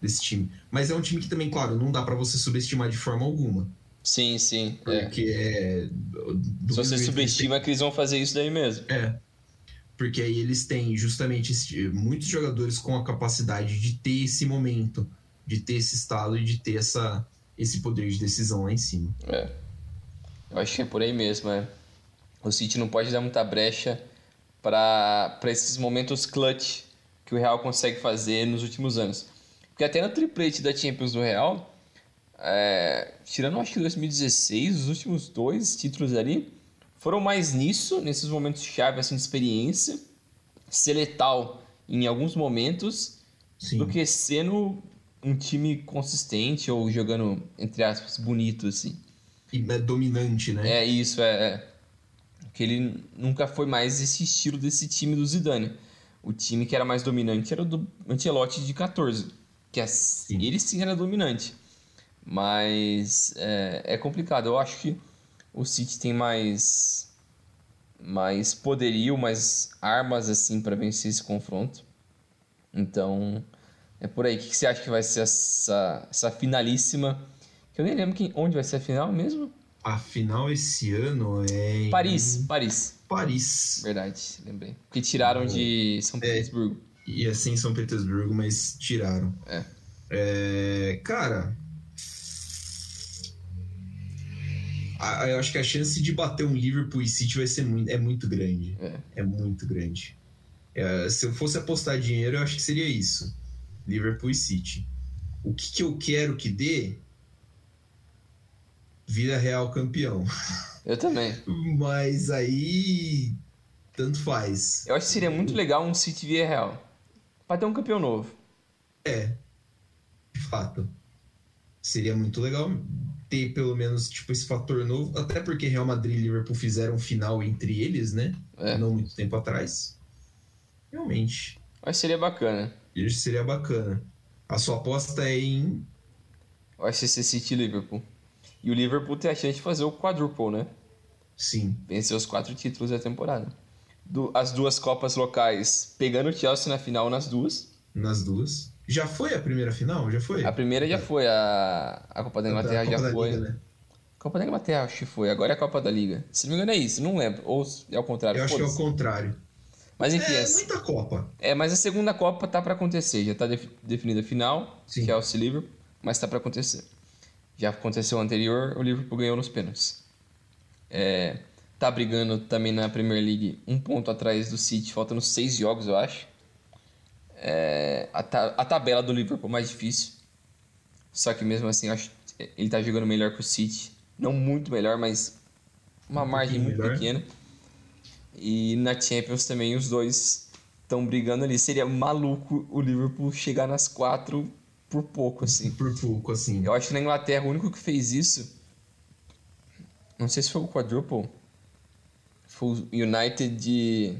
desse time. Mas é um time que também, claro, não dá pra você subestimar de forma alguma. Sim, sim. É. Porque é. do Se você subestima que eles vão fazer isso daí mesmo. é. Porque aí eles têm justamente muitos jogadores com a capacidade de ter esse momento, de ter esse estado e de ter essa, esse poder de decisão lá em cima. É. Eu acho que é por aí mesmo, é. O City não pode dar muita brecha para esses momentos clutch que o Real consegue fazer nos últimos anos. Porque até no triplete da Champions do Real, é, tirando acho que 2016, os últimos dois títulos ali foram mais nisso, nesses momentos chave assim, de experiência, ser letal em alguns momentos, Sim. do que sendo um time consistente ou jogando, entre aspas, bonito, assim. E é dominante, né? É isso, é. é. Que ele nunca foi mais esse estilo desse time do Zidane. O time que era mais dominante era o do Ancelotti de 14. Que é, sim. ele sim era dominante. Mas é, é complicado. Eu acho que o City tem mais mais poderio, mais armas assim para vencer esse confronto. Então, é por aí. O que, você acha que vai ser essa, essa finalíssima? Que eu nem lembro quem, onde vai ser a final mesmo. A final esse ano é. Em... Paris, Paris. Paris. Verdade, lembrei. Porque tiraram de São é, Petersburgo. É, ser em São Petersburgo, mas tiraram. É. é cara. Eu acho que a chance de bater um Liverpool e City vai ser muito, é muito grande. É, é muito grande. É, se eu fosse apostar dinheiro, eu acho que seria isso. Liverpool e City. O que, que eu quero que dê? Vida Real campeão. Eu também. (laughs) Mas aí. Tanto faz. Eu acho que seria muito legal um City Via Real. Pra ter um campeão novo. É. De fato. Seria muito legal ter pelo menos tipo esse fator novo, até porque Real Madrid e Liverpool fizeram um final entre eles, né? É. Não muito tempo atrás. Realmente. Mas seria bacana. Isso seria bacana. A sua aposta é em. Vai ser City e Liverpool. E o Liverpool tem a chance de fazer o quadruple, né? Sim. Vencer os quatro títulos da temporada. Do, as duas Copas locais, pegando o Chelsea na final nas duas. Nas duas. Já foi a primeira final? Já foi? A primeira já foi, a, a Copa da Inglaterra Copa já da foi. Liga, né? Copa da Inglaterra acho que foi, agora é a Copa da Liga. Se não me engano é isso, não lembro. Ou é ao contrário. Eu acho que é o contrário. Mas enfim. É, muita Copa. É, mas a segunda Copa tá para acontecer. Já tá def definida a final, Sim. que é o Liverpool, mas tá para acontecer. Já aconteceu o anterior, o Liverpool ganhou nos pênaltis. É, tá brigando também na Premier League um ponto atrás do City, faltando seis jogos, eu acho. É, a, ta a tabela do Liverpool é mais difícil. Só que mesmo assim, acho que ele tá jogando melhor que o City. Não muito melhor, mas uma um margem muito melhor. pequena. E na Champions também os dois estão brigando ali. Seria maluco o Liverpool chegar nas quatro por pouco, assim. Por pouco, assim. Eu acho que na Inglaterra o único que fez isso. Não sei se foi o quadruple. Foi o United de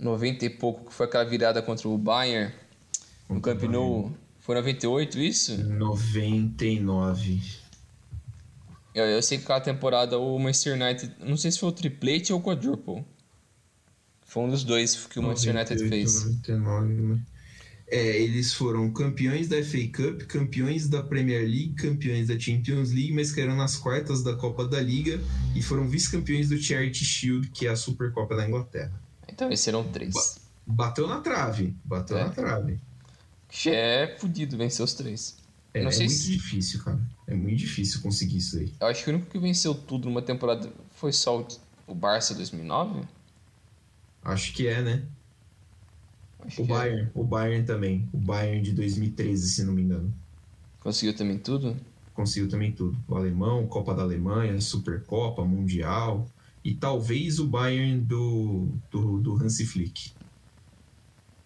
90 e pouco, que foi aquela virada contra o Bayern. No Camp Nou. Foi 98 isso? 99. Eu, eu sei que aquela temporada o Manchester United, não sei se foi o triplete ou o quadruple. Foi um dos dois que o Manchester United fez. 99, é, eles foram campeões da FA Cup, campeões da Premier League, campeões da Champions League, mas caíram nas quartas da Copa da Liga e foram vice-campeões do Charity Shield, que é a Supercopa da Inglaterra. Então esses serão três. Ba bateu na trave, bateu é. na trave. É fudido vencer os três. É, não sei é muito se... difícil, cara. É muito difícil conseguir isso aí. Eu acho que o único que venceu tudo numa temporada foi só o Barça 2009. Acho que é, né? Acho o é. Bayern, é. o Bayern também. O Bayern de 2013, se não me engano. Conseguiu também tudo? Conseguiu também tudo. O alemão, Copa da Alemanha, Supercopa, Mundial e talvez o Bayern do, do, do Hansi Flick.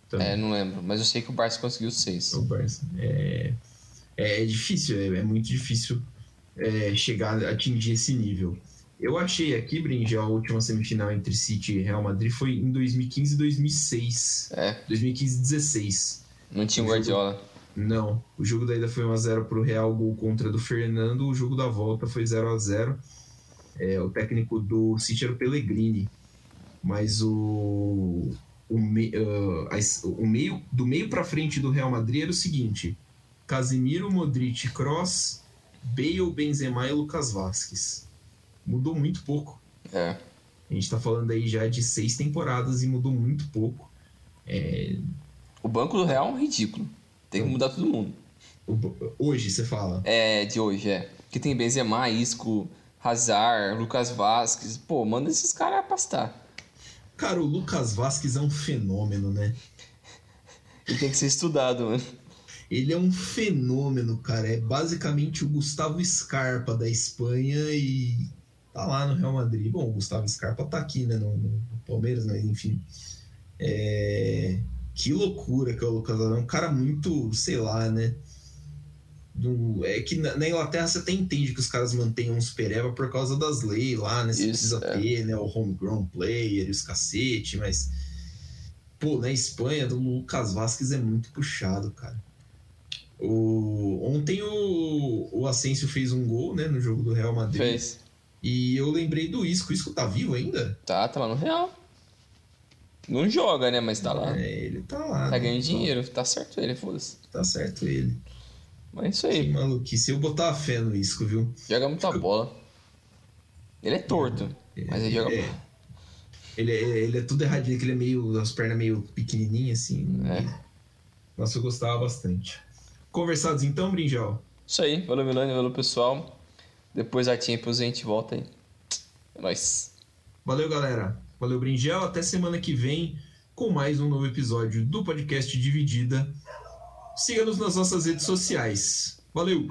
Também. É, não lembro, mas eu sei que o Barça conseguiu seis. O Barça. É, é, é difícil, é, é, muito difícil é, chegar atingir esse nível. Eu achei aqui, Brinde, a última semifinal entre City e Real Madrid foi em 2015 e 2006. É. 2015 e 16. Não tinha o Guardiola. Jogo... Não. O jogo da ida foi 1x0 pro Real, gol contra do Fernando. O jogo da volta foi 0 a 0 é, O técnico do City era o Pellegrini. Mas o, o, me, uh, o meio, do meio para frente do Real Madrid era o seguinte: Casimiro, Modric, Cross, Bale, Benzema e Lucas Vasquez. Mudou muito pouco. É. A gente tá falando aí já de seis temporadas e mudou muito pouco. É... O banco do Real é um ridículo. Tem que mudar todo mundo. Hoje, você fala? É, de hoje, é. Que tem Benzema, Isco, Hazard, Lucas Vasquez. Pô, manda esses caras pastar. Cara, o Lucas Vasquez é um fenômeno, né? Ele tem que ser estudado, mano. Ele é um fenômeno, cara. É basicamente o Gustavo Scarpa da Espanha e tá lá no Real Madrid. Bom, o Gustavo Scarpa tá aqui, né, no, no Palmeiras, mas enfim. É... Que loucura que é o Lucas Alves. É um cara muito, sei lá, né? Do, é que na, na, Inglaterra você até entende que os caras mantenham um super Eva por causa das leis lá, né? Você Isso, precisa é. ter, né? O homegrown player e os cacete, mas. Pô, na Espanha, o Lucas Vasquez é muito puxado, cara. O, ontem o, o Asensio fez um gol, né? No jogo do Real Madrid. Fez. E eu lembrei do Isco. O Isco tá vivo ainda? Tá, tá lá no Real. Não joga, né? Mas tá lá. É, ele tá lá. Tá né? ganhando dinheiro. Tá certo ele, foda-se. Tá certo ele. Mas é isso aí. Que maluquice. Eu botar a fé no Isco, viu? Joga muita Fico... bola. Ele é torto, é, mas ele joga é. Ele é, ele é tudo erradinho, que ele é meio. as pernas meio pequenininhas, assim. É. Nossa, eu gostava bastante. Conversados então, Brinjal? Isso aí. Valeu, Milani. Valeu, pessoal. Depois a Champions a gente volta aí. É nóis. Valeu, galera. Valeu, Brinjal. Até semana que vem com mais um novo episódio do podcast Dividida. Siga-nos nas nossas redes sociais. Valeu!